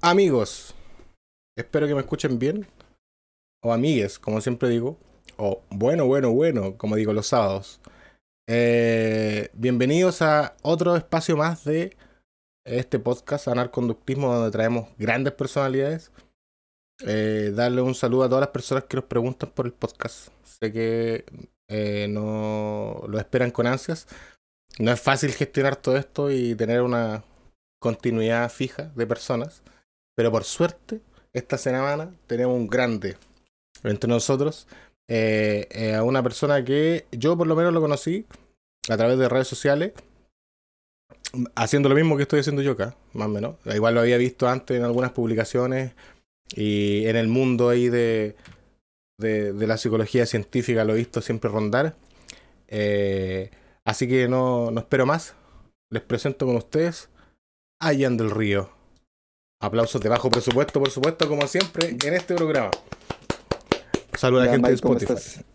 Amigos, espero que me escuchen bien. O amigues, como siempre digo. O bueno, bueno, bueno, como digo los sábados. Eh, bienvenidos a otro espacio más de este podcast, Anarconductismo, donde traemos grandes personalidades. Eh, darle un saludo a todas las personas que nos preguntan por el podcast. Sé que eh, no lo esperan con ansias. No es fácil gestionar todo esto y tener una continuidad fija de personas. Pero por suerte, esta semana tenemos un grande entre nosotros. Eh, eh, a una persona que yo por lo menos lo conocí a través de redes sociales, haciendo lo mismo que estoy haciendo yo acá, más o menos. Igual lo había visto antes en algunas publicaciones y en el mundo ahí de, de, la psicología científica lo he visto siempre rondar. Eh, así que no, no espero más. Les presento con ustedes a Ian del Río. Aplausos de bajo presupuesto, por supuesto, como siempre, en este programa. Saludos a la gente de Spotify.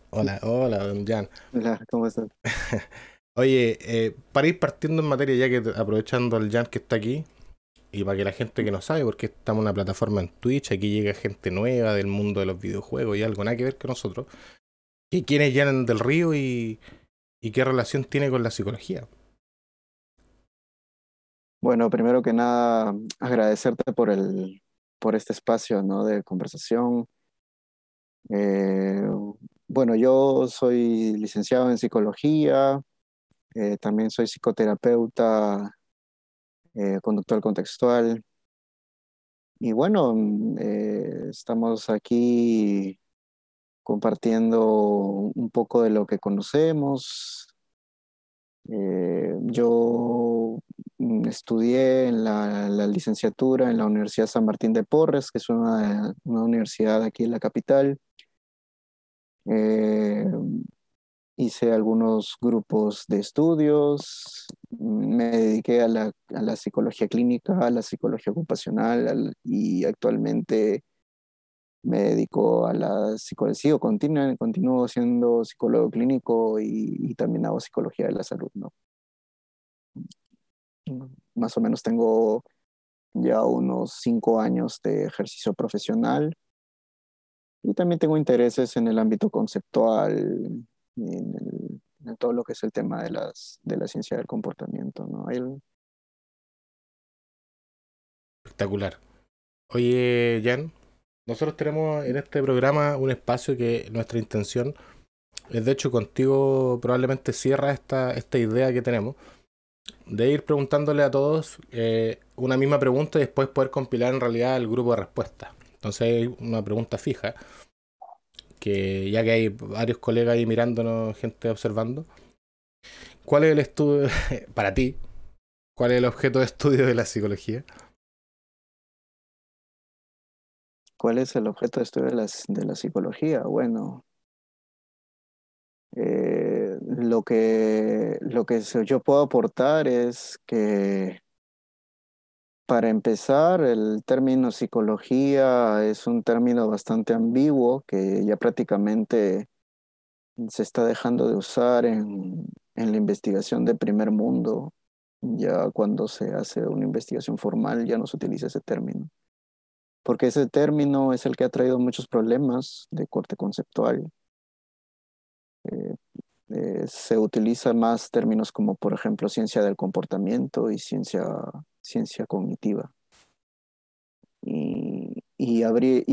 Hola, hola, don Jan. Hola, ¿cómo estás? Oye, eh, para ir partiendo en materia, ya que aprovechando al Jan que está aquí, y para que la gente que no sabe, porque estamos en una plataforma en Twitch, aquí llega gente nueva del mundo de los videojuegos y algo nada que ver con nosotros. ¿Y quién es Jan del Río y, y qué relación tiene con la psicología? Bueno, primero que nada, agradecerte por el, por este espacio ¿no? de conversación. Eh, bueno, yo soy licenciado en psicología, eh, también soy psicoterapeuta, eh, conductor contextual. Y bueno, estamos aquí compartiendo un poco de lo que conocemos. Yo Mm, estudié en la, licenciatura en la Universidad San Martín de Porres, que es una, universidad aquí en la capital. Eh, hice algunos grupos de estudios, me dediqué a la, psicología clínica, a la psicología ocupacional y actualmente me dedico a la psicología, continuo, continúo siendo psicólogo clínico y, y, también hago psicología de la salud, ¿no? Más o menos tengo ya unos cinco años de ejercicio profesional y también tengo intereses en el ámbito conceptual, en, en todo lo que es el tema de, las, de la ciencia del comportamiento. ¿no? Espectacular. Oye, Jan, nosotros tenemos en este programa un espacio que nuestra intención es, de hecho, contigo probablemente cierra esta, esta idea que tenemos de ir preguntándole a todos eh, una misma pregunta y después poder compilar en realidad el grupo de respuestas. Entonces hay una pregunta fija, que ya que hay varios colegas ahí mirándonos, gente observando, ¿cuál es el estudio, para ti, cuál es el objeto de estudio de la psicología? ¿Cuál es el objeto de estudio de la, psicología? Bueno, eh, lo que, lo que yo puedo aportar es que, para empezar, el término psicología es un término bastante ambiguo que ya prácticamente se está dejando de usar en, en la investigación de primer mundo. Ya cuando se hace una investigación formal ya no se utiliza ese término. Porque ese término es el que ha traído muchos problemas de corte conceptual eh, eh, se utiliza más términos como, por ejemplo, ciencia del comportamiento y ciencia, ciencia cognitiva. Y,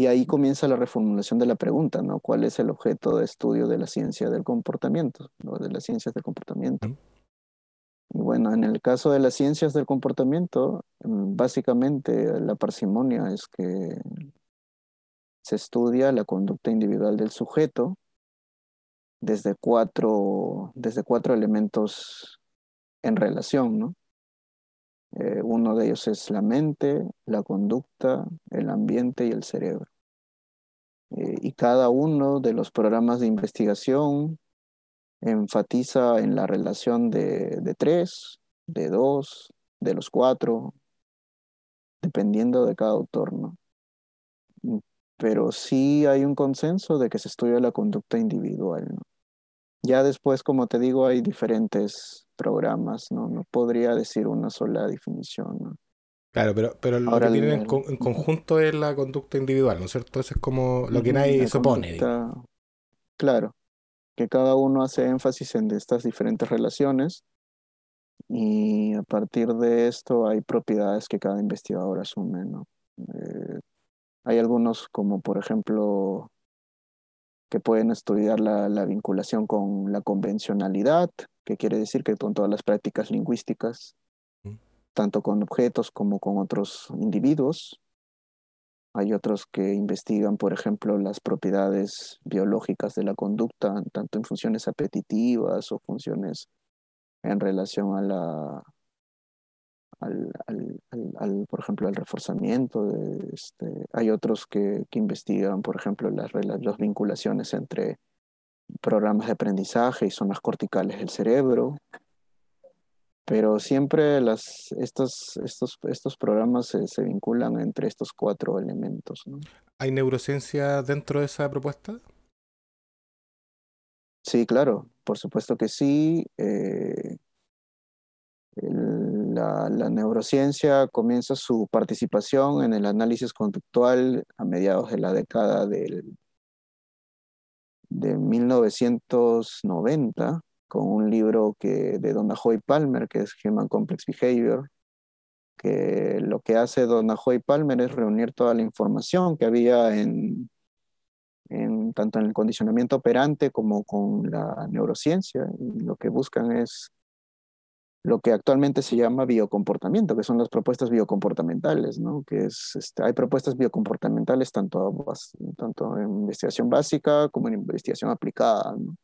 ahí comienza la reformulación de la pregunta, ¿no? ¿Cuál es el objeto de estudio de la ciencia del comportamiento, ¿no? de las ciencias del comportamiento? Y bueno, en el caso de las ciencias del comportamiento, mm, básicamente la parsimonia es que se estudia la conducta individual del sujeto desde cuatro, desde cuatro elementos en relación, ¿no? Eh, uno de ellos es la mente, la conducta, el ambiente y el cerebro. Eh, y cada uno de los programas de investigación enfatiza en la relación de, de tres, de dos, de los cuatro, dependiendo de cada autor, ¿no? Pero sí hay un consenso de que se estudia la conducta individual, ¿no? Ya después, como te digo, hay diferentes programas, ¿no? No podría decir una sola definición, Claro, pero, pero lo que tienen en, conjunto es la conducta individual, ¿no es cierto? Eso es como lo que nadie supone. claro, que cada uno hace énfasis en estas diferentes relaciones y a partir de esto hay propiedades que cada investigador asume, ¿no? Eh, hay algunos como por ejemplo que pueden estudiar la, la, vinculación con la convencionalidad, que quiere decir que con todas las prácticas lingüísticas tanto con objetos como con otros individuos. Hay otros que investigan, por ejemplo, las propiedades biológicas de la conducta, tanto en funciones apetitivas o funciones en relación a la, al, por ejemplo, al reforzamiento. Este, hay otros que, que investigan, por ejemplo, las, las vinculaciones entre programas de aprendizaje y zonas corticales del cerebro pero siempre las, estos, estos, estos programas se, vinculan entre estos cuatro elementos. ¿Hay neurociencia dentro de esa propuesta? Sí, claro, por supuesto que sí. Eh, la, neurociencia comienza su participación en el análisis conductual a mediados de la década del, de 1990 con un libro que, de Donahoe Palmer, que es Human Complex Behavior, que lo que hace Donahoe Palmer es reunir toda la información que había en, en, tanto en el condicionamiento operante como con la neurociencia. Y lo que buscan es lo que actualmente se llama biocomportamiento, que son las propuestas biocomportamentales, ¿no? Que es, este, hay propuestas biocomportamentales tanto, tanto en investigación básica como en investigación aplicada, ¿no?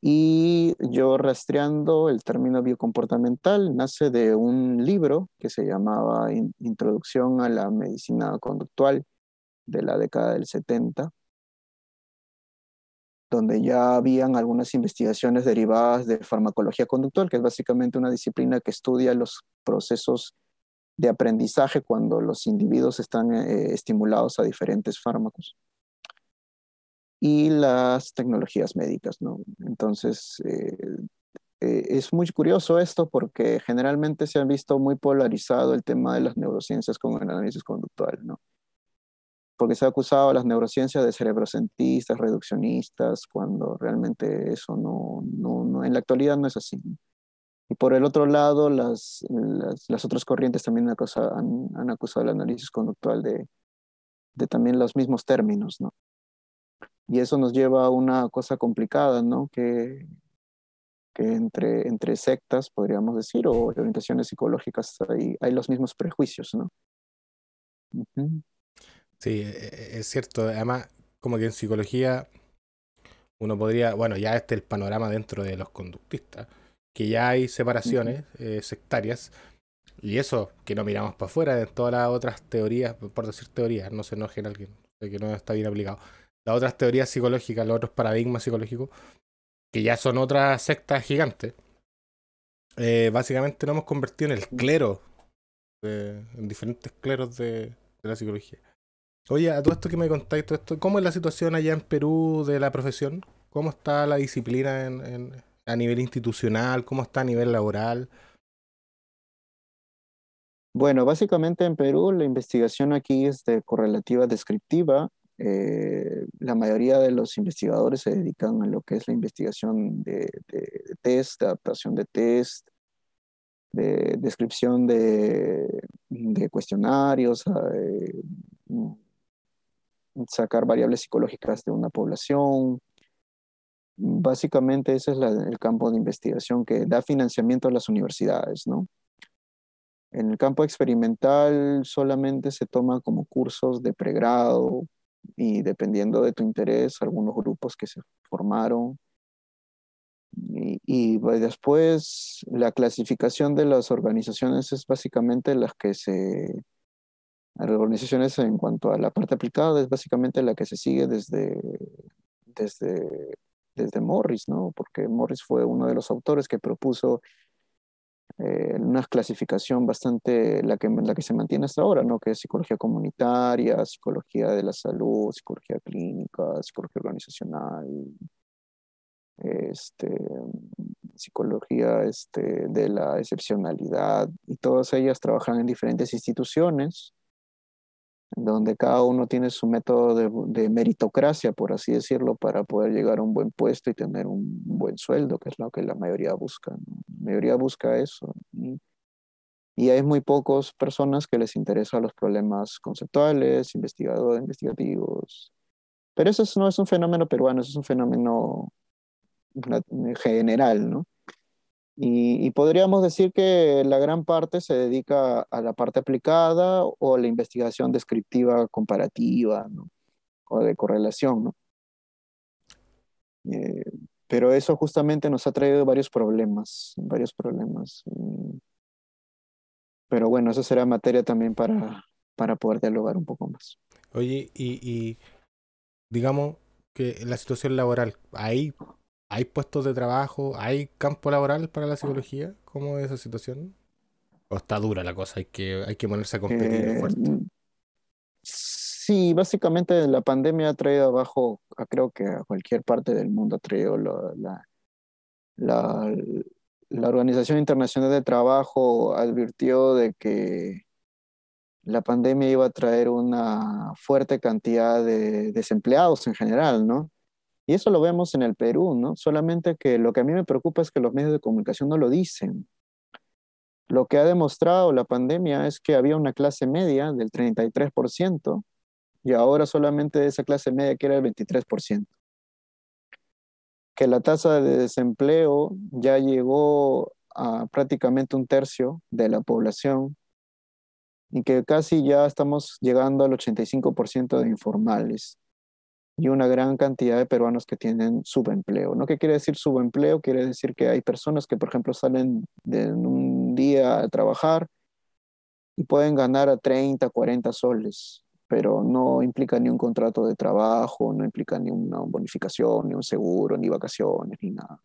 Y yo rastreando el término biocomportamental nace de un libro que se llamaba Introducción a la Medicina Conductual de la década del 70, donde ya habían algunas investigaciones derivadas de farmacología conductual, que es básicamente una disciplina que estudia los procesos de aprendizaje cuando los individuos están eh, estimulados a diferentes fármacos y las tecnologías médicas, ¿no? Entonces, eh, eh, es muy curioso esto porque generalmente se ha visto muy polarizado el tema de las neurociencias con el análisis conductual, ¿no? Porque se ha acusado a las neurociencias de cerebrocentistas, reduccionistas, cuando realmente eso no, no, no en la actualidad no es así. Y por el otro lado, las, las, otras corrientes también han han acusado el análisis conductual de, de también los mismos términos, ¿no? Y eso nos lleva a una cosa complicada, ¿no? Que, que entre, entre sectas, podríamos decir, o orientaciones psicológicas, hay, hay los mismos prejuicios, ¿no? Sí, e, e, es cierto. Además, como que en psicología uno podría, bueno, ya este es el panorama dentro de los conductistas, que ya hay separaciones eh, sectarias, y eso que no miramos para afuera de todas las otras teorías, por decir teorías, no se enojen alguien, que no está bien aplicado las otras teorías psicológicas, los otros paradigmas psicológicos, que ya son otras sectas gigantes, eh, básicamente nos hemos convertido en el clero, en diferentes cleros de, la psicología. Oye, a todo esto que me contáis, todo esto, ¿cómo es la situación allá en Perú de la profesión? ¿Cómo está la disciplina a nivel institucional? ¿Cómo está a nivel laboral? Bueno, básicamente en Perú la investigación aquí es de correlativa descriptiva eh, la mayoría de los investigadores se dedican a lo que es la investigación de, test, de adaptación de test, de descripción de, cuestionarios, mm, sacar variables psicológicas de una población. Básicamente ese es el campo de investigación que da financiamiento a las universidades, ¿no? En el campo experimental solamente se toma como cursos de pregrado, y dependiendo de tu interés, algunos grupos que se formaron. Y, después la clasificación de las organizaciones es básicamente las que se... Las organizaciones en cuanto a la parte aplicada es básicamente la que se sigue desde, desde, desde Morris, ¿no? Porque Morris fue uno de los autores que propuso eh, una clasificación bastante, la que, la que se mantiene hasta ahora, ¿no? que es psicología comunitaria, psicología de la salud, psicología clínica, psicología organizacional. este, psicología este, de la excepcionalidad, y todas ellas trabajan en diferentes instituciones, donde cada uno tiene su método de, meritocracia, por así decirlo, para poder llegar a un buen puesto y tener un buen sueldo, que es lo que la mayoría busca. La mayoría busca eso. Y, y hay muy pocas personas que les interesan los problemas conceptuales, investigadores, investigativos. Pero eso no es un fenómeno peruano, eso es un fenómeno general, ¿no? Y, podríamos decir que la gran parte se dedica a la parte aplicada o a la investigación descriptiva comparativa, ¿no? O de correlación, ¿no? Eh, pero eso justamente nos ha traído varios problemas, varios problemas. Pero bueno, eso será materia también para, para poder dialogar un poco más. Oye, y, y digamos que la situación laboral, ahí ¿Hay puestos de trabajo? ¿Hay campo laboral para la psicología? ¿Cómo es esa situación? ¿O está dura la cosa? Hay que, hay que ponerse a competir eh, fuerte. Mm, sí, básicamente la pandemia ha traído abajo, creo que a cualquier parte del mundo ha traído la, la, la Organización Internacional de Trabajo advirtió de que la pandemia iba a traer una fuerte cantidad de desempleados en general, ¿no? Y eso lo vemos en el Perú, ¿no? Solamente que lo que a mí me preocupa es que los medios de comunicación no lo dicen. Lo que ha demostrado la pandemia es que había una clase media del 33% y ahora solamente esa clase media quiere el 23%. Que la tasa de desempleo ya llegó a prácticamente un tercio de la población y que casi ya estamos llegando al 85% de informales y una gran cantidad de peruanos que tienen subempleo. ¿No qué quiere decir subempleo? Quiere decir que hay personas que, por ejemplo, salen de un día a trabajar y pueden ganar a 30, 40 soles, pero no implica ni un contrato de trabajo, no implica ni una bonificación, ni un seguro, ni vacaciones, ni nada.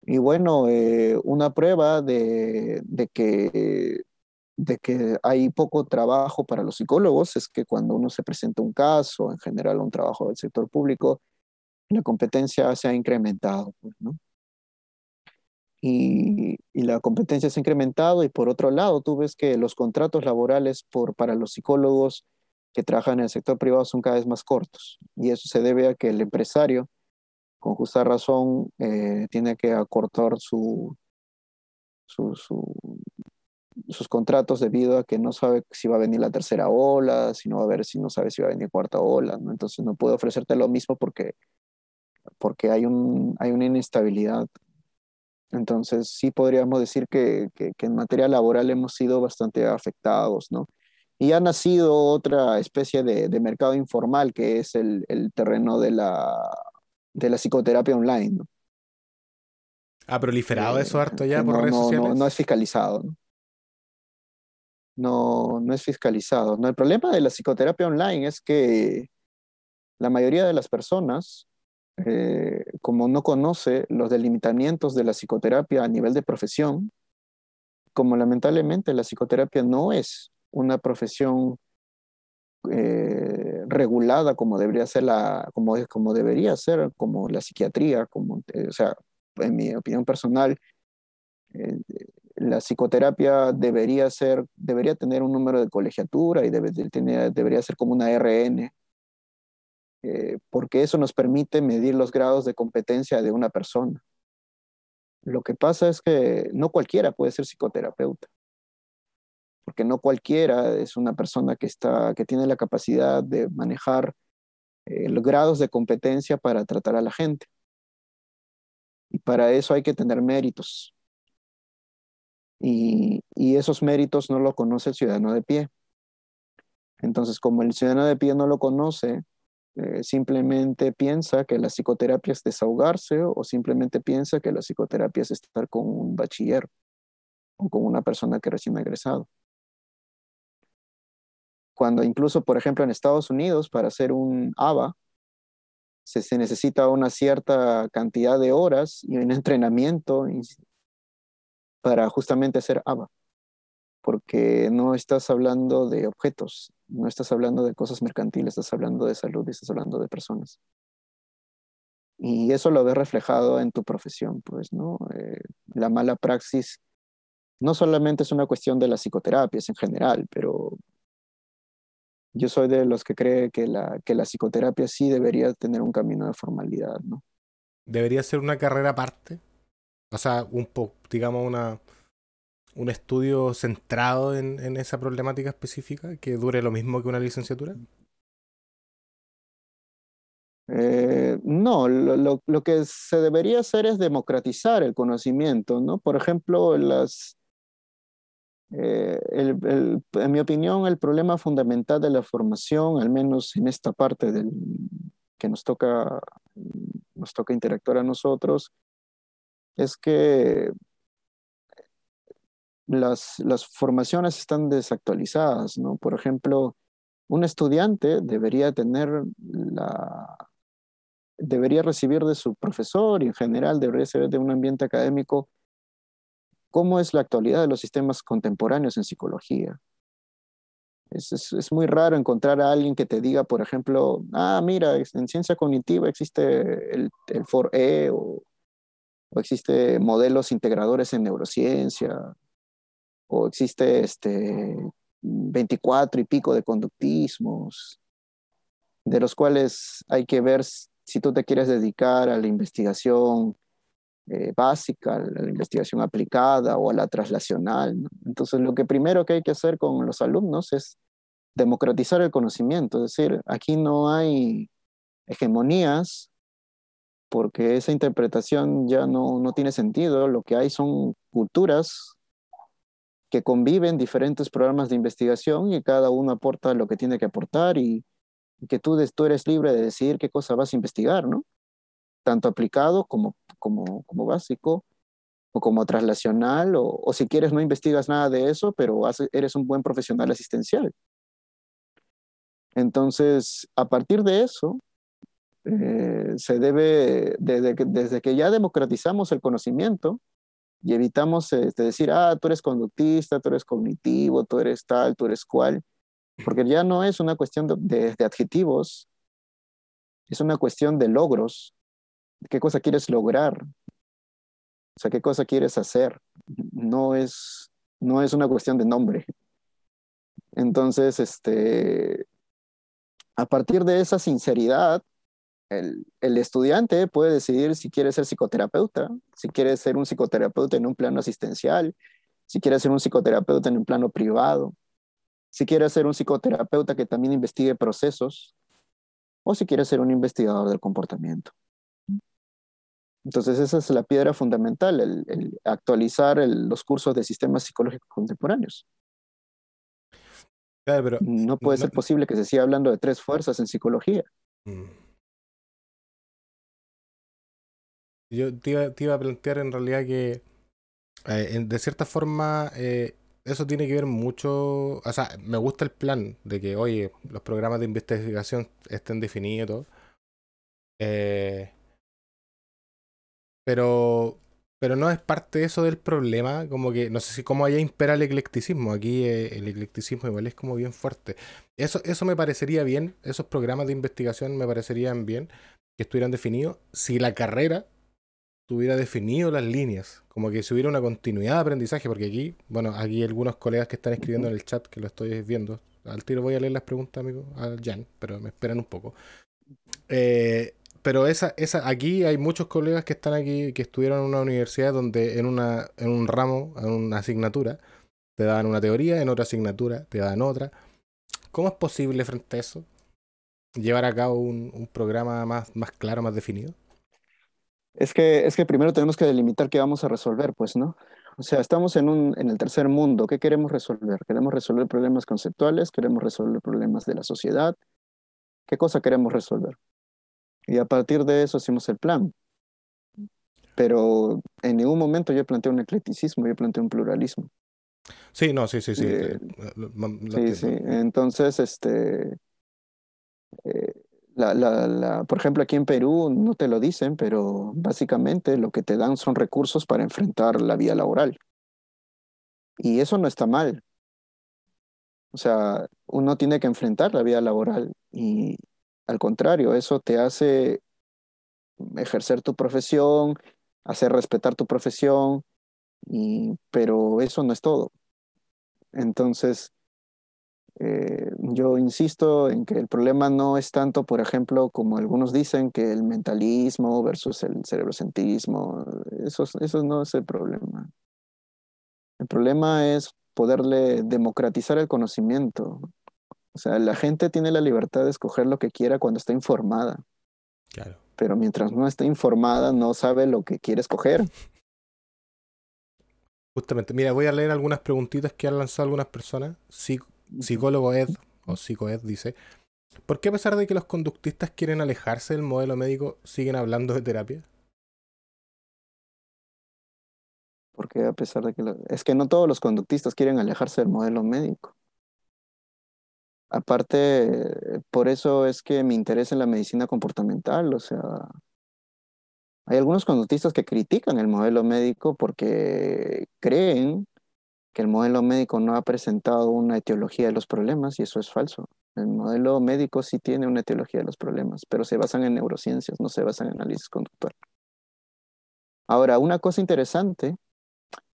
Y bueno, eh, una prueba de, de que de que hay poco trabajo para los psicólogos es que cuando uno se presenta un caso, en general un trabajo del sector público, la competencia se ha incrementado, pues, ¿no? Y, la competencia se ha incrementado y por otro lado tú ves que los contratos laborales por, para los psicólogos que trabajan en el sector privado son cada vez más cortos y eso se debe a que el empresario con justa razón eh, tiene que acortar su, su, sus contratos debido a que no sabe si va a venir la tercera ola, si no va a ver si no sabe si va a venir cuarta ola, ¿no? Entonces no puede ofrecerte lo mismo porque, porque hay, un, hay una inestabilidad. Entonces sí podríamos decir que, que, en materia laboral hemos sido bastante afectados, ¿no? Y ha nacido otra especie de, de mercado informal que es el, el, terreno de la, de la psicoterapia online, ¿no? ¿Ha proliferado eso harto ya por redes sociales? No, no es fiscalizado, ¿no? No, no es fiscalizado. ¿no? El problema de la psicoterapia online es que la mayoría de las personas, eh, como no conoce los delimitamientos de la psicoterapia a nivel de profesión, como lamentablemente la psicoterapia no es una profesión eh, regulada como debería ser la, como, como debería ser, como la psiquiatría, como, eh, o sea, en mi opinión personal, la psicoterapia debería ser, debería tener un número de colegiatura y debe, debería ser como una RN, eh, porque eso nos permite medir los grados de competencia de una persona. Lo que pasa es que no cualquiera puede ser psicoterapeuta, porque no cualquiera es una persona que, está, que tiene la capacidad de manejar eh, los grados de competencia para tratar a la gente. Y para eso hay que tener méritos y, esos méritos no lo conoce el ciudadano de pie. Entonces, como el ciudadano de pie no lo conoce, eh, simplemente piensa que la psicoterapia es desahogarse o simplemente piensa que la psicoterapia es estar con un bachiller o con una persona que recién ha egresado. Cuando incluso, por ejemplo, en Estados Unidos, para hacer un ABA, se, se necesita una cierta cantidad de horas y un entrenamiento para justamente hacer ABA, porque no estás hablando de objetos, no estás hablando de cosas mercantiles, estás hablando de salud, estás hablando de personas. Y eso lo ves reflejado en tu profesión, pues, ¿no? Eh, la mala praxis no solamente es una cuestión de las psicoterapias en general, pero yo soy de los que cree que la, que la psicoterapia sí debería tener un camino de formalidad, ¿no? Debería ser una carrera aparte. O un digamos, una, un estudio centrado en, en, esa problemática específica que dure lo mismo que una licenciatura. Eh, no, lo, lo, que se debería hacer es democratizar el conocimiento, ¿no? Por ejemplo, las, eh, el, en mi opinión, el problema fundamental de la formación, al menos en esta parte del, que nos toca, nos toca interactuar a nosotros, es que las, las formaciones están desactualizadas, ¿no? Por ejemplo, un estudiante debería tener la, debería recibir de su profesor y en general debería recibir de un ambiente académico cómo es la actualidad de los sistemas contemporáneos en psicología. Es, es, muy raro encontrar a alguien que te diga, por ejemplo, ah, mira, en ciencia cognitiva existe el, el FOR-E o, o existe modelos integradores en neurociencia, o existe este 24 y pico de conductismos, de los cuales hay que ver si tú te quieres dedicar a la investigación eh, básica, a la investigación aplicada o a la traslacional. Entonces, lo que primero que hay que hacer con los alumnos es democratizar el conocimiento, es decir, aquí no hay hegemonías porque esa interpretación ya no, no tiene sentido, lo que hay son culturas que conviven diferentes programas de investigación y cada uno aporta lo que tiene que aportar y, que tú, tú eres libre de decidir qué cosa vas a investigar, ¿no? Tanto aplicado como, como, como básico o como traslacional, o, o, si quieres no investigas nada de eso, pero eres un buen profesional asistencial. Entonces, a partir de eso, eh, se debe, desde que, desde que ya democratizamos el conocimiento y evitamos este, decir, ah, tú eres conductista, tú eres cognitivo, tú eres tal, tú eres cual, porque ya no es una cuestión de, de, adjetivos, es una cuestión de logros. ¿Qué cosa quieres lograr? O sea, ¿qué cosa quieres hacer? No es, no es una cuestión de nombre. Entonces, este, a partir de esa sinceridad, el, el, estudiante puede decidir si quiere ser psicoterapeuta, si quiere ser un psicoterapeuta en un plano asistencial, si quiere ser un psicoterapeuta en un plano privado, si quiere ser un psicoterapeuta que también investigue procesos o si quiere ser un investigador del comportamiento. Entonces esa es la piedra fundamental, el, actualizar los cursos de sistemas psicológicos contemporáneos. no puede ser posible que se siga hablando de tres fuerzas en psicología. Mm. Yo te iba, a plantear en realidad que eh, de cierta forma eh, eso tiene que ver mucho, o sea, me gusta el plan de que, oye, los programas de investigación estén definidos. Eh, pero, pero no es parte de eso del problema, como que, no sé si cómo allá impera el eclecticismo, aquí el eclecticismo igual es como bien fuerte. Eso, eso me parecería bien, esos programas de investigación me parecerían bien que estuvieran definidos si la carrera tuviera definido las líneas, como que si hubiera una continuidad de aprendizaje, porque aquí, bueno, aquí algunos colegas que están escribiendo en el chat que lo estoy viendo. Al tiro voy a leer las preguntas, amigo, a Jan, pero me esperan un poco. Eh, pero esa, esa, aquí hay muchos colegas que están aquí, que estudiaron en una universidad donde en, una, en un ramo, en una asignatura, te dan una teoría, en otra asignatura te dan otra. ¿Cómo es posible frente a eso llevar a cabo un, un programa más, más claro, más definido? Es que, es que primero tenemos que delimitar qué vamos a resolver, pues, ¿no? O sea, estamos en, un, en el tercer mundo. ¿Qué queremos resolver? ¿Queremos resolver problemas conceptuales? ¿Queremos resolver problemas de la sociedad? ¿Qué cosa queremos resolver? Y a partir de eso hacemos el plan. Pero en ningún momento yo planteo un eclecticismo, yo planteo un pluralismo. Sí, no, sí, sí, sí. Eh, sí, sí. Entonces, este, eh, la, la, la, por ejemplo, aquí en Perú no te lo dicen, pero básicamente lo que te dan son recursos para enfrentar la vida laboral. Y eso no está mal. O sea, uno tiene que enfrentar la vida laboral y al contrario, eso te hace ejercer tu profesión, hacer respetar tu profesión, y, pero eso no es todo. Entonces, eh, yo insisto en que el problema no es tanto, por ejemplo, como algunos dicen, que el mentalismo versus el cerebrocentrismo, eso, eso no es el problema. El problema es poderle democratizar el conocimiento. O sea, la gente tiene la libertad de escoger lo que quiera cuando está informada. Claro. Pero mientras no está informada, no sabe lo que quiere escoger. Justamente, mira, voy a leer algunas preguntitas que han lanzado algunas personas. psicólogo Ed, o psicoed, dice, ¿por qué a pesar de que los conductistas quieren alejarse del modelo médico, siguen hablando de terapia? Porque a pesar de que... Es que no todos los conductistas quieren alejarse del modelo médico. Aparte, por eso es que me interesa en la medicina comportamental, o sea, hay algunos conductistas que critican el modelo médico porque creen que el modelo médico no ha presentado una etiología de los problemas y eso es falso. El modelo médico sí tiene una etiología de los problemas, pero se basan en neurociencias, no se basan en análisis conductual. Ahora, una cosa interesante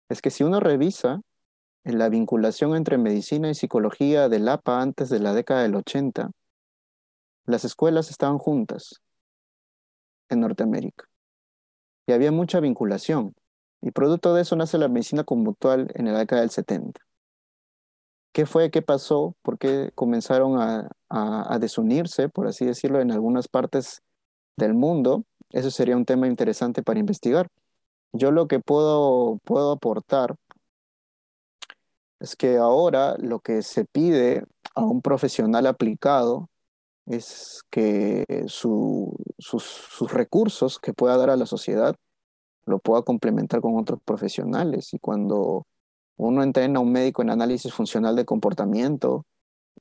es que si uno revisa la vinculación entre medicina y psicología del APA antes de la década del 80, las escuelas estaban juntas en Norteamérica y había mucha vinculación. Y producto de eso nace la medicina conductual en la década del 70. ¿Qué fue? ¿Qué pasó? ¿Por qué comenzaron a, desunirse, por así decirlo, en algunas partes del mundo? Eso sería un tema interesante para investigar. Yo lo que puedo, puedo aportar es que ahora lo que se pide a un profesional aplicado es que sus, recursos que pueda dar a la sociedad lo pueda complementar con otros profesionales. Y cuando uno entrena a un médico en análisis funcional de comportamiento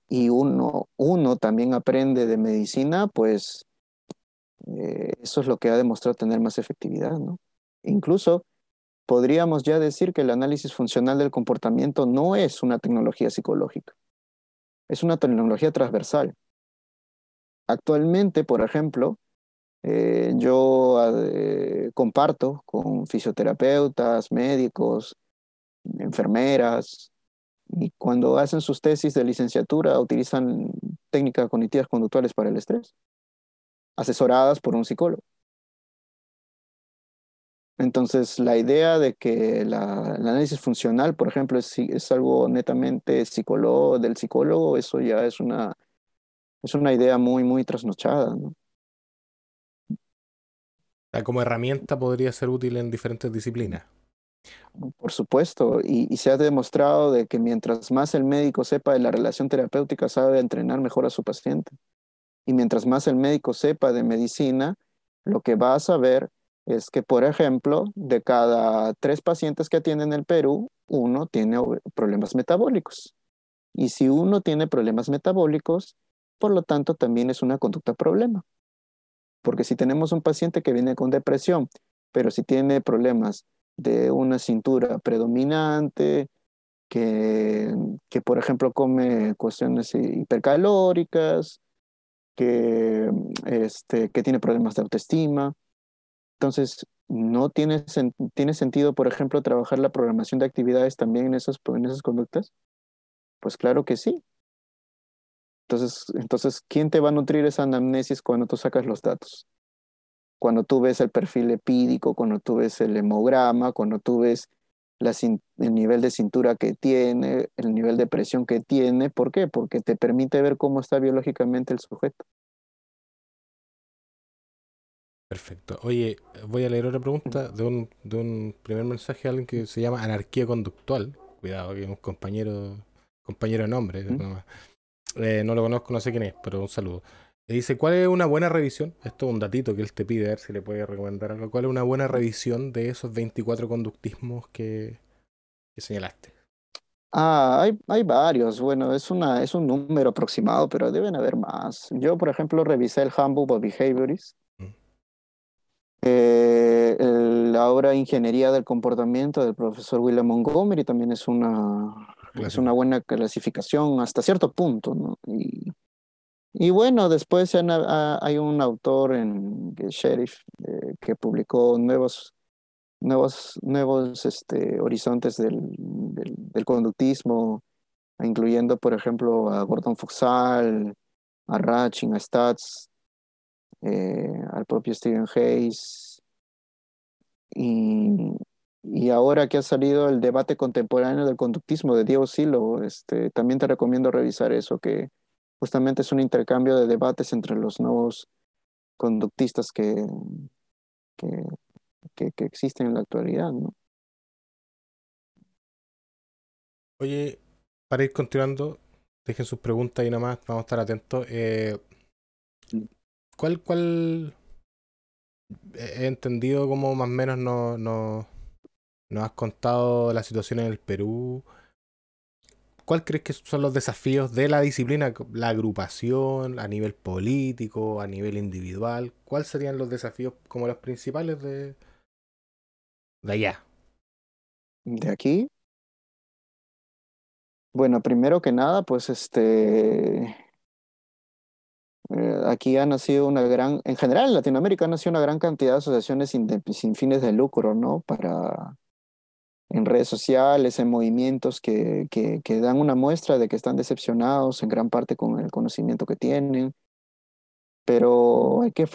y uno, uno también aprende de medicina, pues eh, eso es lo que ha demostrado tener más efectividad. ¿no? Incluso podríamos ya decir que el análisis funcional del comportamiento no es una tecnología psicológica, es una tecnología transversal. Actualmente, por ejemplo, eh, yo eh, comparto con fisioterapeutas, médicos, enfermeras, y cuando hacen sus tesis de licenciatura utilizan técnicas cognitivas conductuales para el estrés, asesoradas por un psicólogo. Entonces, la idea de que el análisis funcional, por ejemplo, es, es algo netamente psicólogo, del psicólogo, eso ya es una, es una idea muy, muy trasnochada. ¿no? Como herramienta podría ser útil en diferentes disciplinas. Por supuesto, y, se ha demostrado de que mientras más el médico sepa de la relación terapéutica, sabe entrenar mejor a su paciente. Y mientras más el médico sepa de medicina, lo que va a saber es que, por ejemplo, de cada tres pacientes que atienden en el Perú, uno tiene problemas metabólicos. Y si uno tiene problemas metabólicos, por lo tanto, también es una conducta problema. Porque si tenemos un paciente que viene con depresión, pero si tiene problemas de una cintura predominante, que, que por ejemplo come cuestiones hipercalóricas, que, este, que tiene problemas de autoestima, entonces, ¿no tiene, tiene sentido, por ejemplo, trabajar la programación de actividades también en esas, en esas conductas? Pues claro que sí. Entonces, entonces, ¿quién te va a nutrir esa anamnesis cuando tú sacas los datos? Cuando tú ves el perfil epídico, cuando tú ves el hemograma, cuando tú ves la, el nivel de cintura que tiene, el nivel de presión que tiene. ¿Por qué? Porque te permite ver cómo está biológicamente el sujeto. Perfecto. Oye, voy a leer otra pregunta de un, de un primer mensaje de alguien que se llama Anarquía Conductual. Cuidado, que es un compañero, compañero de nombre. Eh, no lo conozco, no sé quién es, pero un saludo. Le dice, ¿cuál es una buena revisión? Esto es un datito que él te pide, a ver si le puede recomendar algo. ¿Cuál es una buena revisión de esos 24 conductismos que, que señalaste? Ah, hay, hay varios. Bueno, es, una, es un número aproximado, pero deben haber más. Yo, por ejemplo, revisé el Handbook of Behaviorist eh, la obra Ingeniería del Comportamiento del profesor William Montgomery también es una, es una buena clasificación hasta cierto punto. Y, Y bueno, después hay un autor en Sheriff eh, que publicó nuevos, nuevos, nuevos este, horizontes del, del, conductismo, incluyendo, por ejemplo, a Gordon Foxall, a Ratching, a Stats, eh, al propio Stephen Hayes. Y, y ahora que ha salido el debate contemporáneo del conductismo de Diego Silo, este, también te recomiendo revisar eso, que justamente es un intercambio de debates entre los nuevos conductistas que, que, que, existen en la actualidad, ¿no? Oye, para ir continuando, dejen sus preguntas y nada más, vamos a estar atentos. Eh, ¿Cuál, cuál he entendido como más o menos no, no, nos has contado la situación en el Perú? ¿Cuál crees que son los desafíos de la disciplina, la agrupación, a nivel político, a nivel individual? ¿Cuáles serían los desafíos como los principales de, de allá? ¿De aquí? Bueno, primero que nada, pues este, eh, aquí ha nacido una gran, en general en Latinoamérica ha nacido una gran cantidad de asociaciones sin, sin fines de lucro, ¿no? Para, en redes sociales, en movimientos que, que, que, dan una muestra de que están decepcionados en gran parte con el conocimiento que tienen, pero hay que,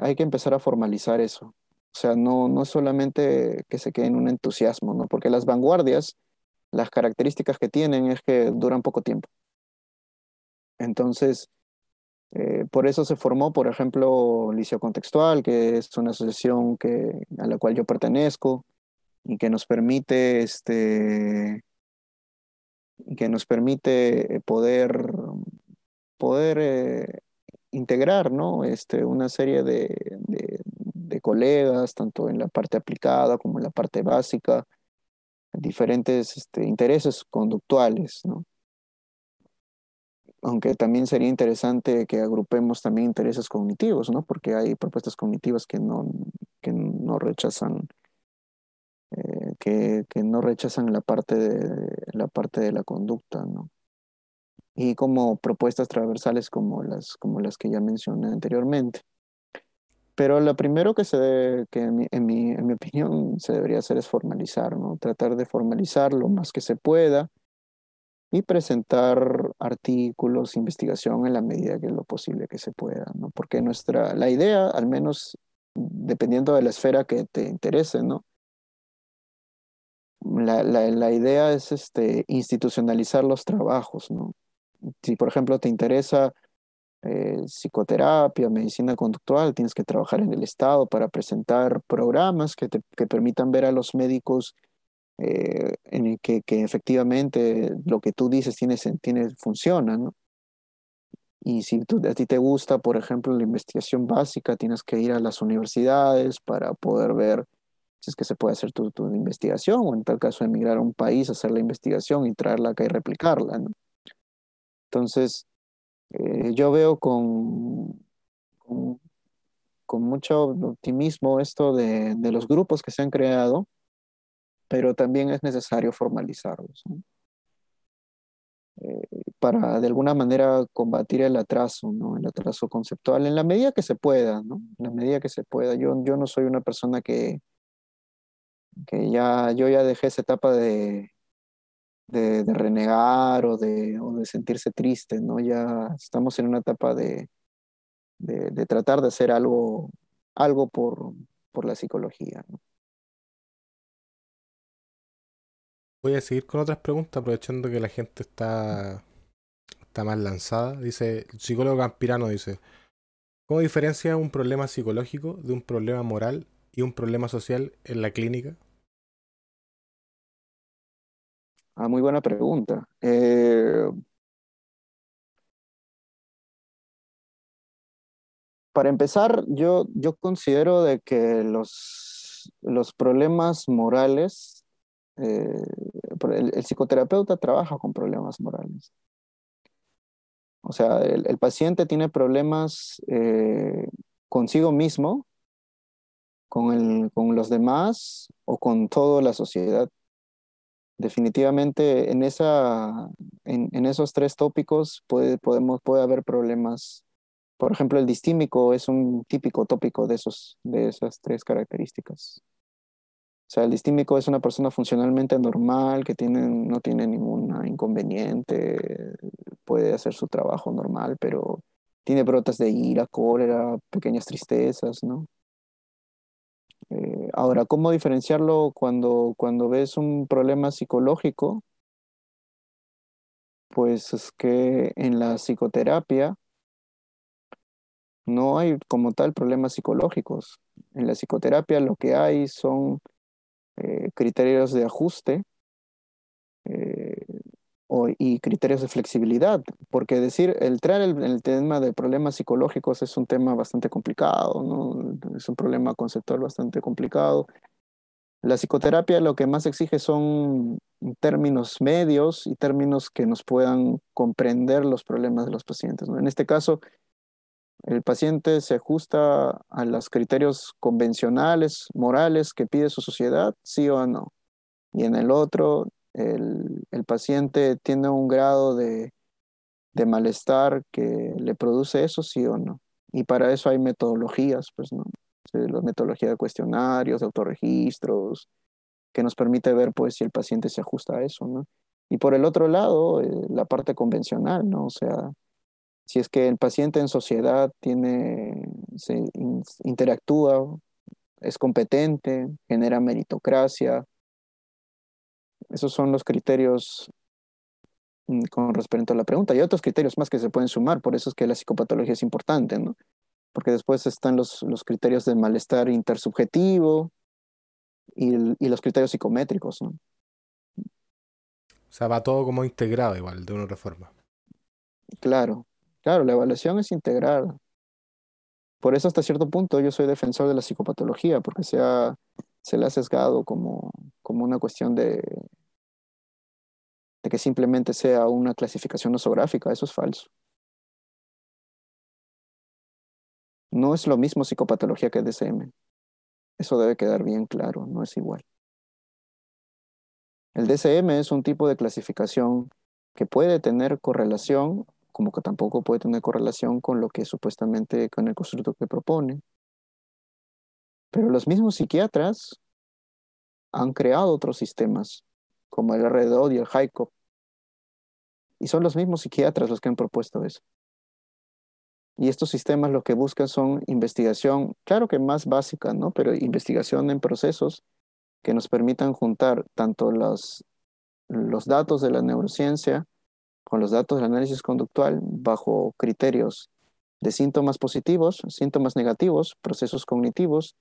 hay que empezar a formalizar eso. O sea, no, no solamente que se quede en un entusiasmo, ¿no? Porque las vanguardias, las características que tienen es que duran poco tiempo. Entonces, eh, por eso se formó, por ejemplo, Liceo Contextual, que es una asociación que, a la cual yo pertenezco, y que nos permite este que nos permite eh, poder poder eh, integrar ¿no? este, una serie de, de, colegas, tanto en la parte aplicada como en la parte básica, diferentes este, intereses conductuales. ¿no? Aunque también sería interesante que agrupemos también intereses cognitivos, ¿no? porque hay propuestas cognitivas que no, que no rechazan eh, que, no rechazan la parte, de, la parte de la conducta, ¿no? Y como propuestas transversales como las, como las que ya mencioné anteriormente. Pero lo primero que, se que en mi, en, mi, en mi opinión se debería hacer es formalizar, ¿no? Tratar de formalizar lo más que se pueda y presentar artículos, investigación en la medida que lo posible que se pueda, ¿no? Porque nuestra, la idea, al menos dependiendo de la esfera que te interese, ¿no? La, la, idea es este, institucionalizar los trabajos, ¿no? Si, por ejemplo, te interesa eh, psicoterapia, medicina conductual, tienes que trabajar en el Estado para presentar programas que, te, que permitan ver a los médicos eh, en que, que, efectivamente lo que tú dices tiene, tiene, funciona, ¿no? Y si a ti te gusta, por ejemplo, la investigación básica, tienes que ir a las universidades para poder ver es que se puede hacer tu, tu, investigación o en tal caso emigrar a un país, hacer la investigación y traerla acá y replicarla. Entonces, eh, yo veo con, con, mucho optimismo esto de, de, los grupos que se han creado, pero también es necesario formalizarlos. Eh, para de alguna manera combatir el atraso, ¿no? El atraso conceptual, en la medida que se pueda, ¿no? En la medida que se pueda. Yo, yo no soy una persona que, que ya yo ya dejé esa etapa de, de, renegar o de, o de, sentirse triste, ¿no? Ya estamos en una etapa de, de tratar de hacer algo, algo por, por la psicología. Voy a seguir con otras preguntas, aprovechando que la gente está, está más lanzada. Dice, el psicólogo Campirano dice, ¿cómo diferencia un problema psicológico de un problema moral y un problema social en la clínica? Ah, muy buena pregunta. Eh, para empezar, yo, yo considero de que los, los problemas morales, eh, el, psicoterapeuta trabaja con problemas morales. O sea, el, paciente tiene problemas eh, consigo mismo con, con los demás o con toda la sociedad. Definitivamente en esa, en, esos tres tópicos puede, podemos, puede haber problemas. Por ejemplo, el distímico es un típico tópico de, esos, de esas tres características. O sea, el distímico es una persona funcionalmente normal, que tiene, no tiene ningún inconveniente, puede hacer su trabajo normal, pero tiene brotas de ira, cólera, pequeñas tristezas, ¿no? Eh, ahora, ¿cómo diferenciarlo cuando, cuando ves un problema psicológico? Pues es que en la psicoterapia no hay como tal problemas psicológicos. En la psicoterapia lo que hay son eh, criterios de ajuste eh, y criterios de flexibilidad, porque decir, entrar en el, tema de problemas psicológicos es un tema bastante complicado, ¿no? es un problema conceptual bastante complicado. La psicoterapia lo que más exige son términos medios y términos que nos puedan comprender los problemas de los pacientes. En este caso, el paciente se ajusta a los criterios convencionales, morales que pide su sociedad, sí o no. Y en el otro, el, paciente tiene un grado de, malestar que le produce eso, sí o no. Y para eso hay metodologías, pues, ¿no? La metodología de cuestionarios, de autorregistros, que nos permite ver, pues, si el paciente se ajusta a eso, ¿no? Y por el otro lado, eh, la parte convencional, ¿no? O sea, si es que el paciente en sociedad tiene, se interactúa, es competente, genera meritocracia. Esos son los criterios mm, con respecto a la pregunta. Hay otros criterios más que se pueden sumar, por eso es que la psicopatología es importante, ¿no? Porque después están los, los criterios del malestar intersubjetivo y, y los criterios psicométricos, ¿no? O sea, va todo como integrado igual, de una reforma. Claro, Claro, la evaluación es integral. Por eso hasta cierto punto yo soy defensor de la psicopatología, porque se, se le ha sesgado como, como una cuestión de, de que simplemente sea una clasificación nosográfica. Eso es falso. No es lo mismo psicopatología que DCM. Eso debe quedar bien claro, no es igual. El DCM es un tipo de clasificación que puede tener correlación como que tampoco puede tener correlación con lo que supuestamente con el constructo que propone. Pero los mismos psiquiatras han creado otros sistemas, como el RDO y el HICOP. Y son los mismos psiquiatras los que han propuesto eso. Y estos sistemas lo que buscan son investigación, claro que más básica, ¿no? Pero investigación en procesos que nos permitan juntar tanto los, los datos de la neurociencia con los datos del análisis conductual bajo criterios de síntomas positivos, síntomas negativos, procesos cognitivos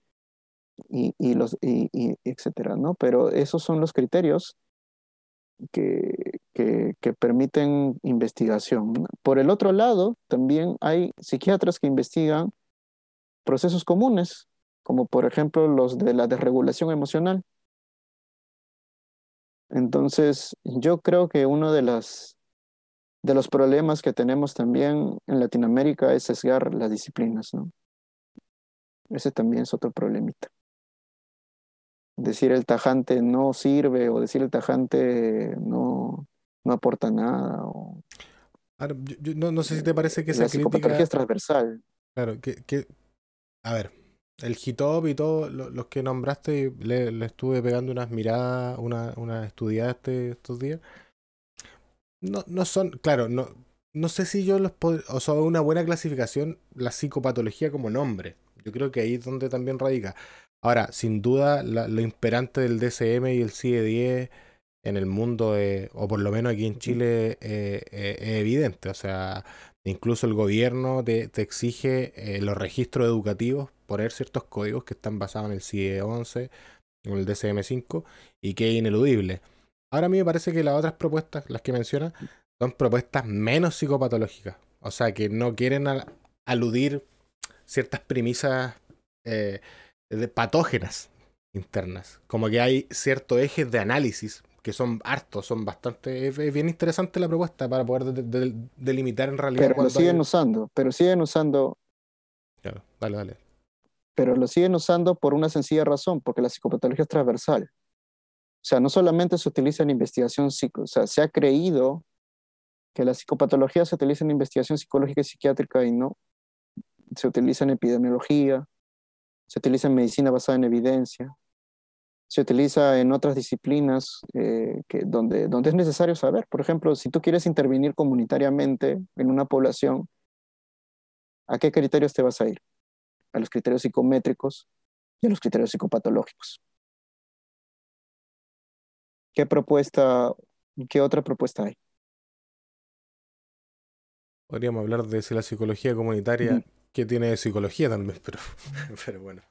y, los, y, etcétera, ¿no? Pero esos son los criterios que, que, permiten investigación. Por el otro lado, también hay psiquiatras que investigan procesos comunes, como por ejemplo los de la desregulación emocional. Entonces, yo creo que uno de las de los problemas que tenemos también en Latinoamérica es sesgar las disciplinas, ¿no? Ese también es otro problemita. Decir el tajante no sirve o decir el tajante no, no aporta nada. O... no, sé si te parece que esa la crítica... es transversal. Claro, que, A ver, el Hitop y todos los que nombraste, le, estuve pegando unas miradas, una, una estudiaste estos días no, no son, claro, no, no sé si yo los puedo, o sea, una buena clasificación, la psicopatología como nombre. Yo creo que ahí es donde también radica. Ahora, sin duda, lo imperante del DCM y el CIE-10 en el mundo, o por lo menos aquí en Chile, eh, eh, es evidente. O sea, incluso el gobierno te, exige eh, los registros educativos, poner ciertos códigos que están basados en el CIE-11 o el DCM-5 y que es ineludible. Ahora a mí me parece que las otras propuestas, las que menciona, son propuestas menos psicopatológicas. O sea, que no quieren aludir ciertas premisas de patógenas internas. Como que hay ciertos ejes de análisis que son hartos, son bastante... Es bien interesante la propuesta para poder delimitar en realidad... Pero lo siguen usando, pero siguen usando... Claro, dale, dale. Pero lo siguen usando por una sencilla razón, porque la psicopatología es transversal. O sea, no solamente se utiliza en investigación psico, o sea, se ha creído que la psicopatología se utiliza en investigación psicológica y psiquiátrica y no. Se utiliza en epidemiología, se utiliza en medicina basada en evidencia, se utiliza en otras disciplinas eh, que, donde, donde es necesario saber. Por ejemplo, si tú quieres intervenir comunitariamente en una población, ¿a qué criterios te vas a ir? A los criterios psicométricos y a los criterios psicopatológicos. ¿Qué propuesta, qué otra propuesta hay? Podríamos hablar de si la psicología comunitaria, que tiene psicología también, pero, pero bueno.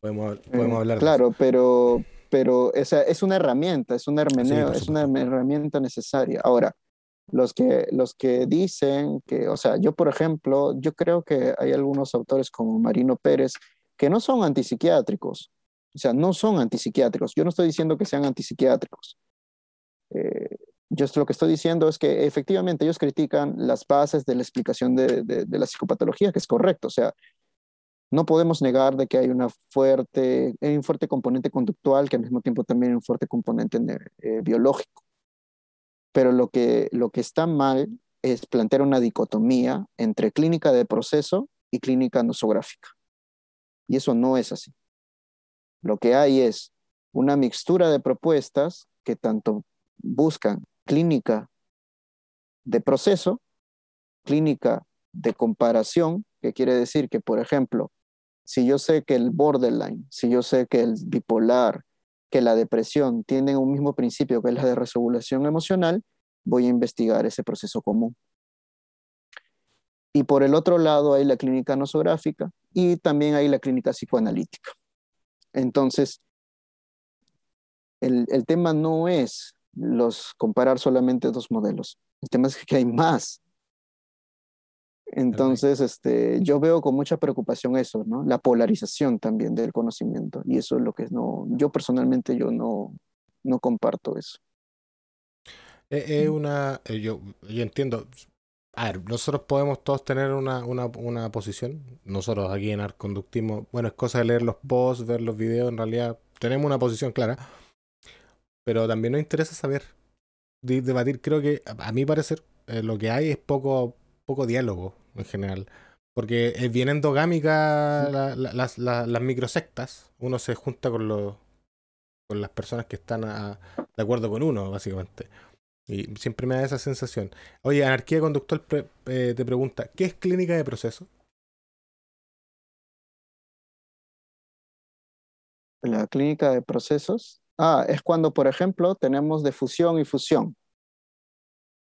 Podemos, podemos hablar Claro, pero, pero esa es una herramienta, es una, hermeneo, es una herramienta necesaria. Ahora, los que, los que dicen que, o sea, yo por ejemplo, yo creo que hay algunos autores como Marino Pérez que no son antipsiquiátricos, o sea, no son antipsiquiátricos. Yo no estoy diciendo que sean antipsiquiátricos. Eh, yo lo que estoy diciendo es que efectivamente ellos critican las bases de la explicación de, de la psicopatología, que es correcto. O sea, no podemos negar de que hay, una fuerte, un fuerte componente conductual que al mismo tiempo también hay un fuerte componente eh, biológico. Pero lo que, lo que está mal es plantear una dicotomía entre clínica de proceso y clínica nosográfica. Y eso no es así. Lo que hay es una mixtura de propuestas que tanto buscan clínica de proceso, clínica de comparación, que quiere decir que, por ejemplo, si yo sé que el borderline, si yo sé que el bipolar, que la depresión tienen un mismo principio que es la de resegulación emocional, voy a investigar ese proceso común. Y por el otro lado hay la clínica nosográfica y también hay la clínica psicoanalítica. Entonces, el, el tema no es los comparar solamente dos modelos. El tema es que hay más. Entonces, este, yo veo con mucha preocupación eso, ¿no? La polarización también del conocimiento. Y eso es lo que no, yo personalmente yo no, no comparto eso. Es una, eh, yo, entiendo, a ver, nosotros podemos todos tener una, una, una posición. Nosotros aquí en Arconductismo, bueno, es cosa de leer los posts, ver los videos, en realidad tenemos una posición clara. Pero también nos interesa saber, debatir. Creo que, a mi parecer, eh, lo que hay es poco, poco diálogo en general. Porque es bien endogámica las, las microsectas. Uno se junta con, los, con las personas que están de acuerdo con uno, básicamente. Y siempre me da esa sensación. Oye, Anarquía Conductual eh, te pregunta, ¿qué es clínica de proceso? La clínica de procesos. Ah, es cuando, por ejemplo, tenemos de fusión y fusión.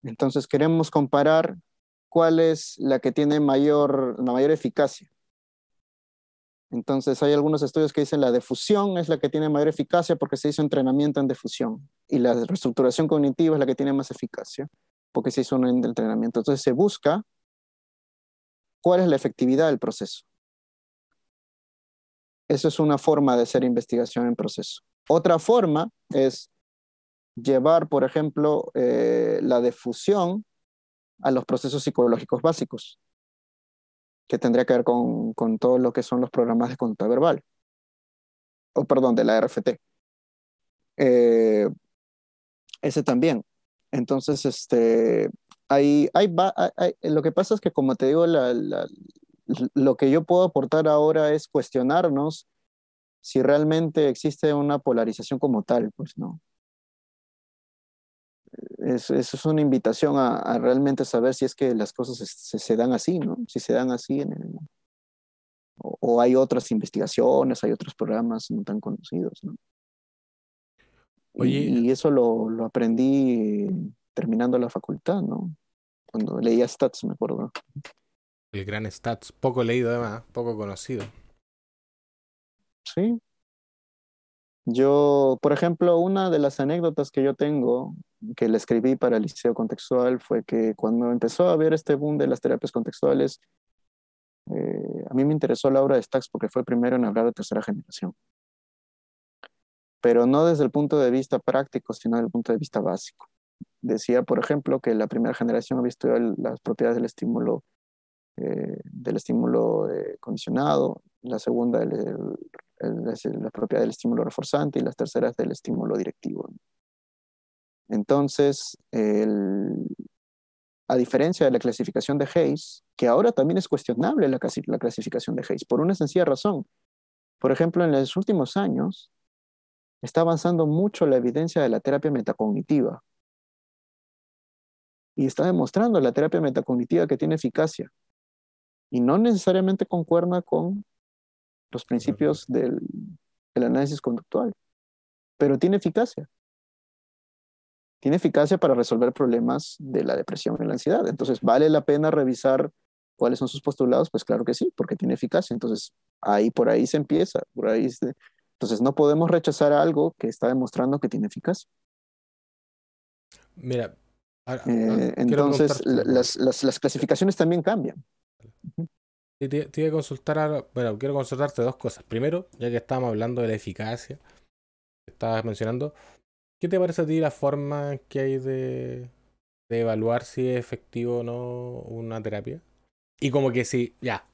Entonces queremos comparar cuál es la que tiene mayor, la mayor eficacia. Entonces hay algunos estudios que dicen la difusión es la que tiene mayor eficacia porque se hizo entrenamiento en difusión y la reestructuración cognitiva es la que tiene más eficacia porque se hizo un entrenamiento. Entonces se busca cuál es la efectividad del proceso. Eso es una forma de hacer investigación en proceso. Otra forma es llevar, por ejemplo, eh, la difusión a los procesos psicológicos básicos, que tendría que ver con, con todo lo que son los programas de conducta verbal, o perdón, de la RFT. Eh, ese también. Entonces, este, hay, hay, lo que pasa es que, como te digo, lo que yo puedo aportar ahora es cuestionarnos si realmente existe una polarización como tal, pues no eso es una invitación a, realmente saber si es que las cosas se, dan así, ¿no? Si se dan así en el, o, hay otras investigaciones, hay otros programas no tan conocidos, ¿no? Y, eso lo, lo, aprendí terminando la facultad, ¿no? Cuando leía Stats, me acuerdo. El gran Stats, poco leído además, poco conocido. Sí, yo, por ejemplo, una de las anécdotas que yo tengo, que le escribí para el liceo contextual, fue que cuando empezó a haber este boom de las terapias contextuales, eh, a mí me interesó la obra de Stacks porque fue primero en hablar de tercera generación. Pero no desde el punto de vista práctico, sino desde el punto de vista básico. Decía, por ejemplo, que la primera generación ha visto las propiedades del estímulo, eh, del estímulo eh, condicionado, la segunda el, la propiedad del estímulo reforzante y las terceras del estímulo directivo. Entonces, a diferencia de la clasificación de Hayes, que ahora también es cuestionable la, la clasificación de Hayes, por una sencilla razón. Por ejemplo, en los últimos años está avanzando mucho la evidencia de la terapia metacognitiva. Y está demostrando la terapia metacognitiva que tiene eficacia. Y no necesariamente concuerda con los principios del, del análisis conductual, pero tiene eficacia tiene eficacia para resolver problemas de la depresión y la ansiedad. Entonces, ¿vale la pena revisar cuáles son sus postulados? Pues claro que sí, porque tiene eficacia. Entonces, ahí por ahí se empieza, por ahí Entonces, no podemos rechazar algo que está demostrando que tiene eficacia. Mira, eh, entonces las, las, clasificaciones también cambian. Te, te, consultar, bueno, quiero consultarte dos cosas. Primero, ya que estábamos hablando de la eficacia, estabas mencionando, ¿Qué te parece a ti la forma que hay de, evaluar si es efectivo o no una terapia? Y como que si, ya,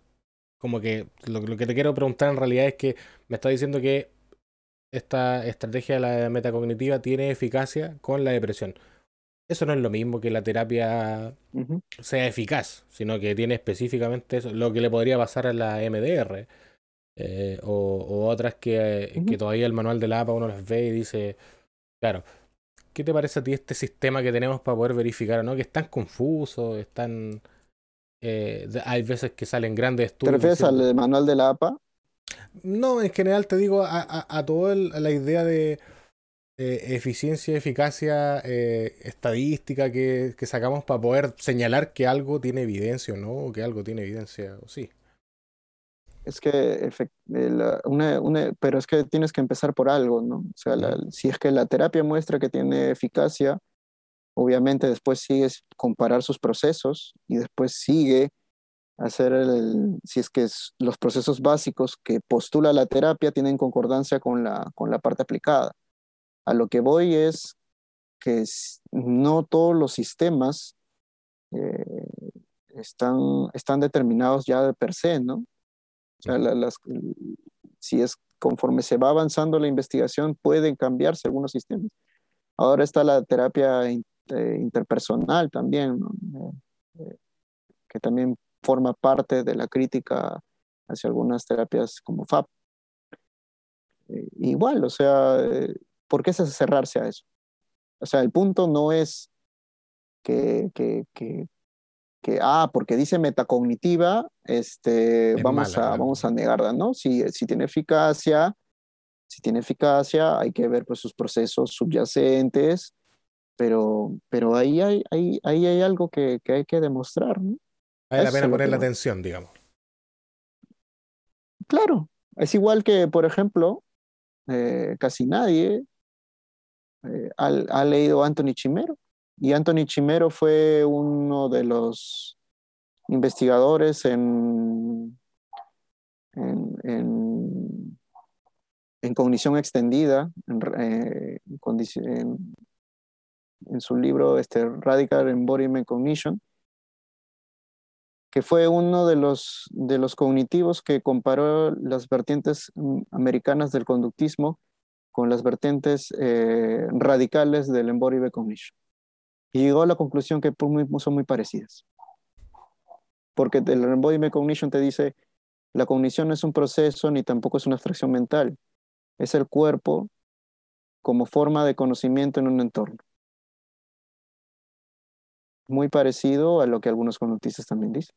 como que lo, que te quiero preguntar en realidad es que me está diciendo que esta estrategia de la metacognitiva tiene eficacia con la depresión. Eso no es lo mismo que la terapia sea eficaz, sino que tiene específicamente eso, lo que le podría pasar a la MDR. Eh, o, otras que, que, todavía el manual de la APA uno las ve y dice, Claro. ¿Qué te parece a ti este sistema que tenemos para poder verificar, ¿no? Que es tan confuso, es tan... Eh, hay veces que salen grandes estudios. ¿Te refieres al manual de la APA? No, en general te digo a, a, a toda la idea de eh, eficiencia, eficacia eh, estadística que, que, sacamos para poder señalar que algo tiene evidencia o no, o que algo tiene evidencia o sí es que, pero es que tienes que empezar por algo, ¿no? O sea, si es que la terapia muestra que tiene eficacia, obviamente después sigues comparar sus procesos y después sigue hacer el, si es que los procesos básicos que postula la terapia tienen concordancia con la, con la parte aplicada. A lo que voy es que no todos los sistemas eh, están, están determinados ya de per se, ¿no? las, si es conforme se va avanzando la investigación, pueden cambiarse algunos sistemas. Ahora está la terapia eh, interpersonal también, eh, que también forma parte de la crítica hacia algunas terapias como FAP. igual, o sea, ¿por qué cerrarse a eso? O sea, el punto no es que, que, que, ah, porque dice metacognitiva, este, vamos, a, vamos a negarla, ¿no? Si, si tiene eficacia, si tiene eficacia, hay que ver pues, sus procesos subyacentes, pero, pero ahí, hay, ahí, ahí hay algo que, que hay que demostrar, ¿no? Vale la pena poner la atención, digamos. Claro, es igual que, por ejemplo, eh, casi nadie eh, ha, leído Anthony Chimero. Y Anthony Chimero fue uno de los investigadores en, en, cognición extendida, eh, en, en, su libro este, Radical Embodiment Cognition, que fue uno de los, de los cognitivos que comparó las vertientes americanas del conductismo con las vertientes eh, radicales del Embodiment Cognition. Y llegó a la conclusión que son muy parecidas. Porque el embodiment cognition te dice, la cognición no es un proceso ni tampoco es una abstracción mental. Es el cuerpo como forma de conocimiento en un entorno. Muy parecido a lo que algunos conductistas también dicen.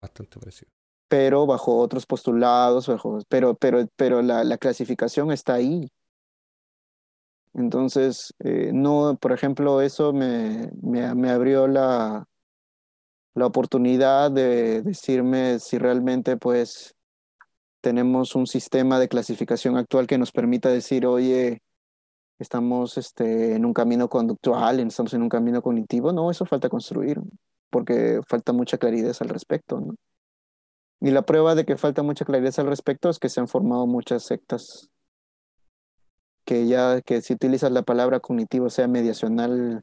Bastante parecido. Pero bajo otros postulados, pero, pero, pero la, la clasificación está ahí. Entonces, eh, no, por ejemplo, eso me, me, abrió la, la oportunidad de decirme si realmente pues tenemos un sistema de clasificación actual que nos permita decir, oye, estamos este, en un camino conductual, estamos en un camino cognitivo. No, eso falta construir, porque falta mucha claridad al respecto. ¿no? Y la prueba de que falta mucha claridad al respecto es que se han formado muchas sectas que ya que si utilizas la palabra cognitivo, sea mediacional,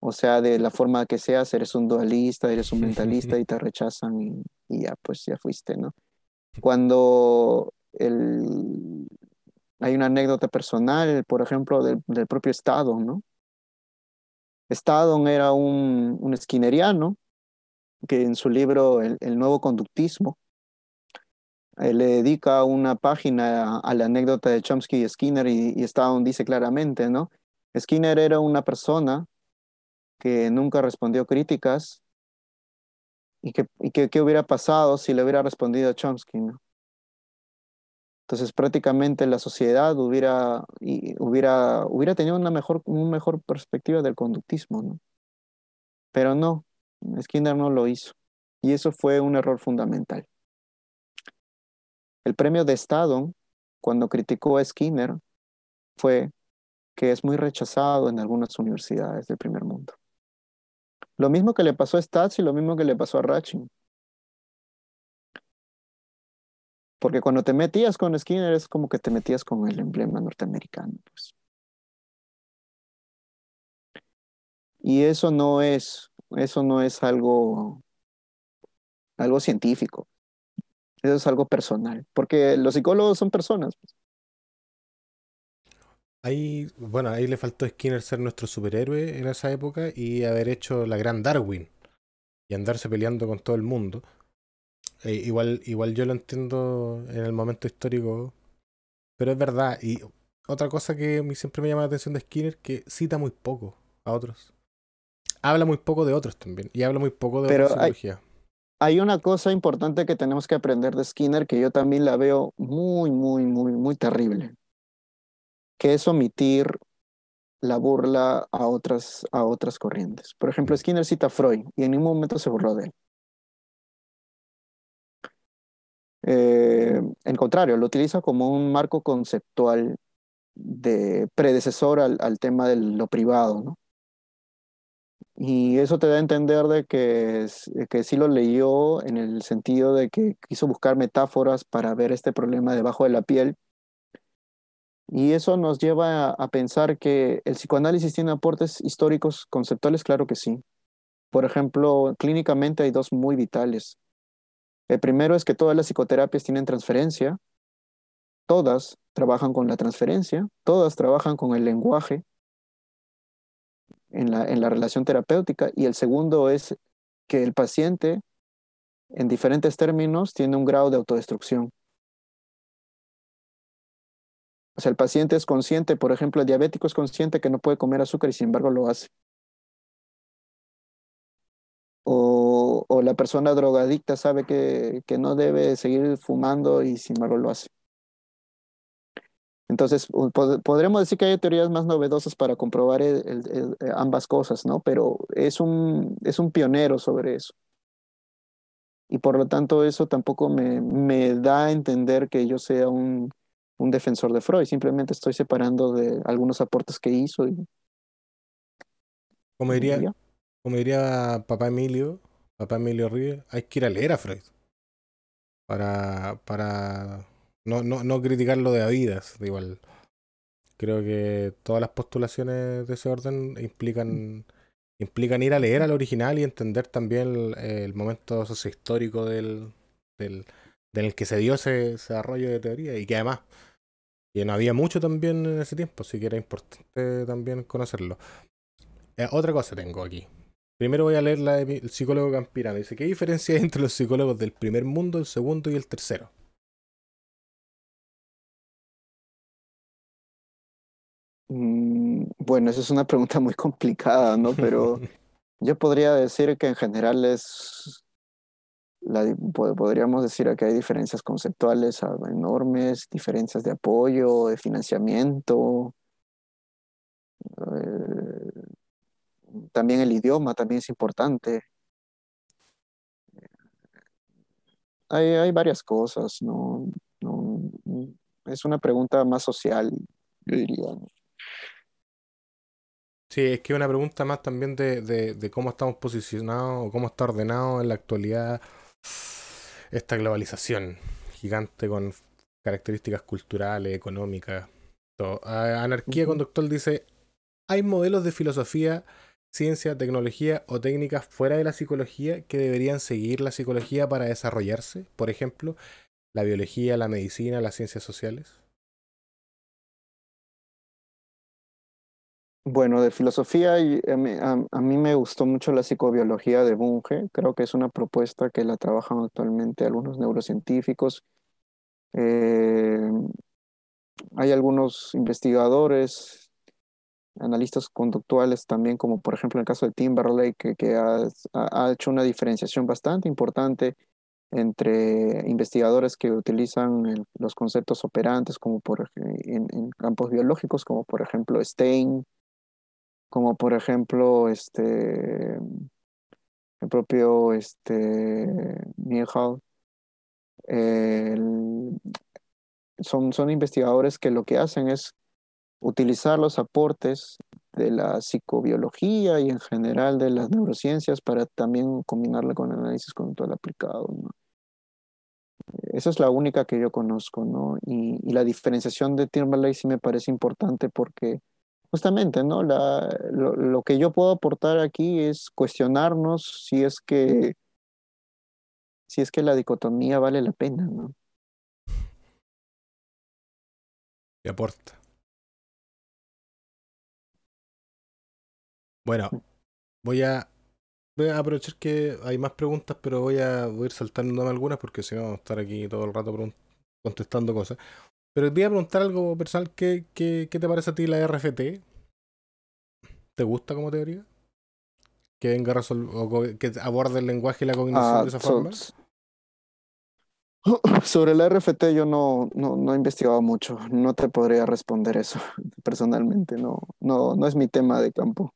o sea, de la forma que seas, eres un dualista, eres un mentalista y te rechazan y, ya, pues ya fuiste, ¿no? Cuando el, hay una anécdota personal, por ejemplo, del, propio Estado, ¿no? Estado era un, un esquineriano que en su libro El, nuevo conductismo, le dedica una página a, la anécdota de Chomsky y Skinner y, y Stone dice claramente, ¿no? Skinner era una persona que nunca respondió críticas y que, y que, hubiera pasado si le hubiera respondido a Chomsky, ¿no? Entonces prácticamente la sociedad hubiera, hubiera, hubiera tenido una mejor, una mejor perspectiva del conductismo, ¿no? Pero no, Skinner no lo hizo. Y eso fue un error fundamental. El premio de Estado, cuando criticó a Skinner, fue que es muy rechazado en algunas universidades del primer mundo. Lo mismo que le pasó a Stats y lo mismo que le pasó a Ratching. Porque cuando te metías con Skinner es como que te metías con el emblema norteamericano. Pues. Y eso no es, eso no es algo, algo científico. Eso es algo personal. Porque los psicólogos son personas. Pues. Ahí, bueno, ahí le faltó Skinner ser nuestro superhéroe en esa época y haber hecho la gran Darwin y andarse peleando con todo el mundo. Eh, igual, igual yo lo entiendo en el momento histórico, pero es verdad. Y otra cosa que siempre me llama la atención de Skinner, que cita muy poco a otros. Habla muy poco de otros también, y habla muy poco de pero. Hay, hay una cosa importante que tenemos que aprender de Skinner que yo también la veo muy, muy, muy, muy terrible que es omitir la burla a otras, a otras corrientes. Por ejemplo, Skinner cita a Freud y en ningún momento se burló de él. Eh, en contrario, lo utiliza como un marco conceptual de predecesor al, tema de lo privado, ¿no? Y eso te da a entender de que, que sí lo leyó en el sentido de que quiso buscar metáforas para ver este problema debajo de la piel y eso nos lleva a, pensar que el psicoanálisis tiene aportes históricos conceptuales, claro que sí. Por ejemplo, clínicamente hay dos muy vitales. El primero es que todas las psicoterapias tienen transferencia, todas trabajan con la transferencia, todas trabajan con el lenguaje en la, en la relación terapéutica. Y el segundo es que el paciente, en diferentes términos, tiene un grado de autodestrucción. O sea, el paciente es consciente, por ejemplo, el diabético es consciente que no puede comer azúcar y sin embargo lo hace. O, o la persona drogadicta sabe que, que, no debe seguir fumando y sin embargo lo hace. Entonces, podremos decir que hay teorías más novedosas para comprobar ambas cosas, ¿no? Pero es un, es un pionero sobre eso. Y por lo tanto, eso tampoco me, me da a entender que yo sea un, un defensor de Freud, simplemente estoy separando de algunos aportes que hizo. Y, como diría, como diría papá Emilio, papá Emilio Ríos, hay que ir a leer a Freud para, para no, no, no criticarlo de vidas, igual. Creo que todas las postulaciones de ese orden implican, implican ir a leer al original y entender también el, momento sociohistórico del, del, que se dio ese, ese desarrollo de teoría y que además y no había mucho también en ese tiempo, así que era importante también conocerlo. Eh, otra cosa tengo aquí. Primero voy a leer la del psicólogo Campirano. Dice, ¿qué diferencia hay entre los psicólogos del primer mundo, el segundo y el tercero? Bueno, esa es una pregunta muy complicada, ¿no? Pero yo podría decir que en general es podríamos decir que hay diferencias conceptuales ah, enormes, diferencias de apoyo, de financiamiento. Eh, también el idioma también es importante. Hay, hay varias cosas, ¿no? ¿no? Es una pregunta más social, yo diría. Sí, es que una pregunta más también de, de, de cómo estamos posicionados o cómo está ordenado en la actualidad esta globalización gigante con características culturales, económicas. Todo. Anarquía Conductual dice, hay modelos de filosofía, ciencia, tecnología o técnicas fuera de la psicología que deberían seguir la psicología para desarrollarse. Por ejemplo, la biología, la medicina, las ciencias sociales. Bueno, de filosofía, a mí, me gustó mucho la psicobiología de Bunge. Creo que es una propuesta que la trabajan actualmente algunos neurocientíficos. Eh, hay algunos investigadores, analistas conductuales también, como por ejemplo en el caso de Timberlake, que, que ha, hecho una diferenciación bastante importante entre investigadores que utilizan los conceptos operantes, como por, en, en campos biológicos, como por ejemplo Stein como por ejemplo este, el propio este, el- son, son investigadores que lo que hacen es utilizar los aportes de la psicobiología y en general de las neurociencias para también combinarla con análisis conductual aplicado. Esa es la única que yo conozco, ¿no? Y, y la diferenciación de Timberlake sí me parece importante porque justamente, ¿no? La, lo, lo que yo puedo aportar aquí es cuestionarnos si es que, si es que la dicotomía vale la pena, ¿no? Y aporta. Bueno, voy a, voy a aprovechar que hay más preguntas, pero voy a, voy a ir saltándome algunas porque si no vamos a estar aquí todo el rato contestando cosas. Pero te voy a preguntar algo personal. ¿Qué, qué, qué te parece a ti la RFT? ¿Te gusta como teoría? Que venga o que aborde el lenguaje y la cognición Ah, de esa so- forma. sobre la RFT yo no, no, no he investigado mucho, no te podría responder eso personalmente, no, no, no es mi tema de campo.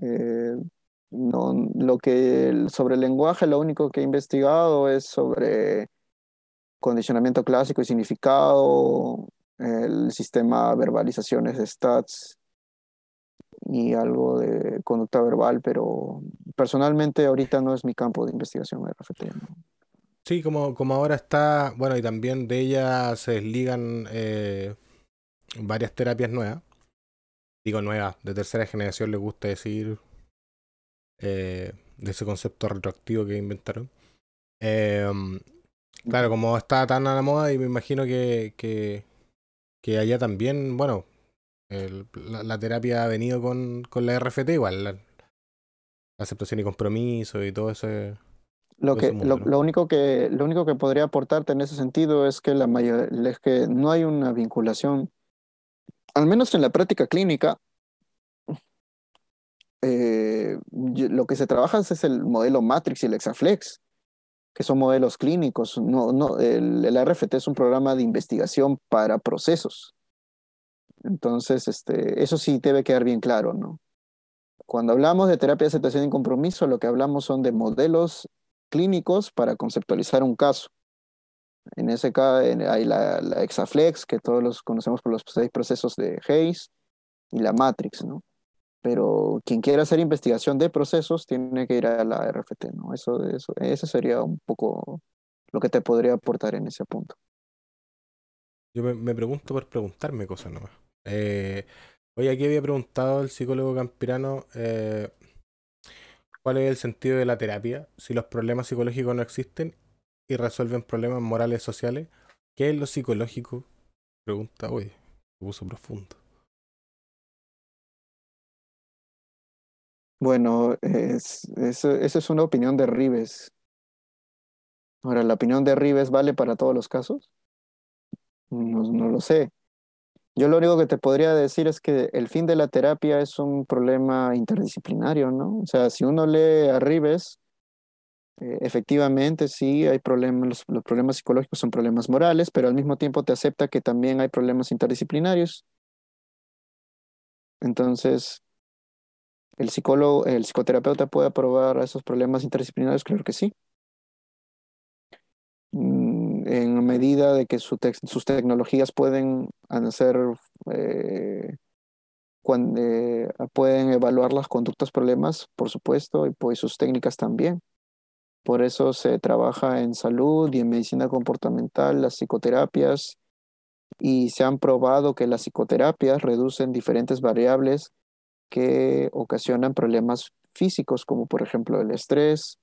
Eh, no, lo que sobre el lenguaje, lo único que he investigado es sobre condicionamiento clásico y significado, el sistema verbalizaciones stats y algo de conducta verbal, pero personalmente ahorita no es mi campo de investigación RFT. ¿no? Sí, como, como ahora está, bueno, y también de ella se desligan eh, varias terapias nuevas. Digo nuevas, de tercera generación les gusta decir eh, de ese concepto retroactivo que inventaron. Eh, claro, como está tan a la moda y me imagino que, que, que allá también, bueno, el- la, la terapia ha venido con, con la RFT igual, la, aceptación y compromiso y todo ese... Lo todo que, ese mundo, lo, ¿no? lo único que, lo único que podría aportarte en ese sentido es que la mayor, es que no hay una vinculación, al menos en la práctica clínica, eh, lo que se trabaja es el modelo Matrix y el Exaflex, que son modelos clínicos. No, no, el, el RFT es un programa de investigación para procesos. Entonces, este, eso sí debe quedar bien claro, ¿no? Cuando hablamos de terapia de aceptación y compromiso, lo que hablamos son de modelos clínicos para conceptualizar un caso. En ese caso hay la, la Exaflex, que todos los conocemos por los seis procesos de Hayes, y la Matrix, ¿no? Pero quien quiera hacer investigación de procesos tiene que ir a la RFT, ¿no? Eso, eso, ese sería un poco lo que te podría aportar en ese punto. Yo me, pregunto por preguntarme cosas nomás. Eh, oye, aquí había preguntado el psicólogo campirano eh, cuál es el sentido de la terapia, si los problemas psicológicos no existen y resuelven problemas morales sociales. ¿Qué es lo psicológico? Pregunta, uy, se puso profundo. Bueno, es, es- esa es una opinión de Rives. Ahora, ¿la opinión de Rives vale para todos los casos? No, no lo sé. Yo lo único que te podría decir es que el fin de la terapia es un problema interdisciplinario, ¿no? O sea, si uno lee a Rives, eh, efectivamente sí hay problemas, los, los problemas psicológicos son problemas morales, pero al mismo tiempo te acepta que también hay problemas interdisciplinarios. Entonces, ¿el psicólogo, el psicoterapeuta puede aprobar esos problemas interdisciplinarios? Claro que sí. Mm, En medida de que su sus tecnologías pueden hacer, eh, cuan- eh, pueden evaluar las conductas problemas, por supuesto, y pues sus técnicas también. Por eso se trabaja en salud y en medicina comportamental, las psicoterapias, y se han probado que las psicoterapias reducen diferentes variables que ocasionan problemas físicos, como por ejemplo el estrés,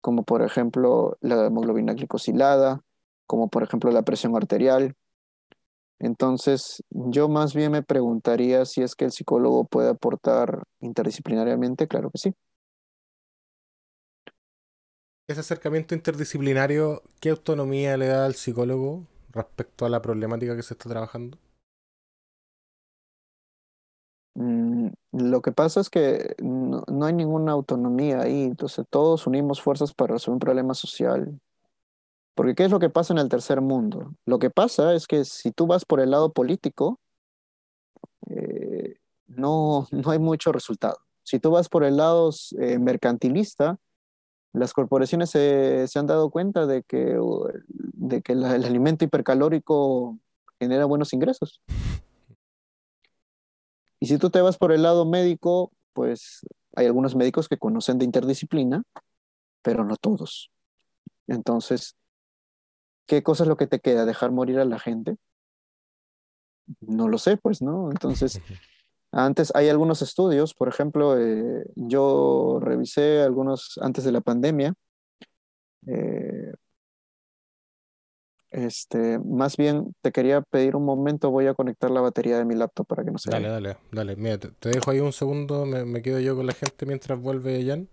como por ejemplo la hemoglobina glicosilada, como por ejemplo la presión arterial. Entonces, yo más bien me preguntaría si es que el psicólogo puede aportar interdisciplinariamente, claro que sí. Ese acercamiento interdisciplinario, ¿qué autonomía le da al psicólogo respecto a la problemática que se está trabajando? Mm, lo que pasa es que no, no hay ninguna autonomía ahí, entonces todos unimos fuerzas para resolver un problema social. Porque ¿qué es lo que pasa en el tercer mundo? Lo que pasa es que si tú vas por el lado político, eh, no, no hay mucho resultado. Si tú vas por el lado eh, mercantilista, las corporaciones se, se han dado cuenta de que, de que el alimento hipercalórico genera buenos ingresos. Y si tú te vas por el lado médico, pues hay algunos médicos que conocen de interdisciplina, pero no todos. Entonces, ¿qué cosa es lo que te queda? ¿Dejar morir a la gente? No lo sé, pues, ¿no? Entonces, antes hay algunos estudios, por ejemplo, eh, yo revisé algunos antes de la pandemia. eh, este, más bien te quería pedir un momento, voy a conectar la batería de mi laptop para que no se Dale, vaya. dale, dale. Mira, te, te dejo ahí un segundo, me, me quedo yo con la gente mientras vuelve Jan.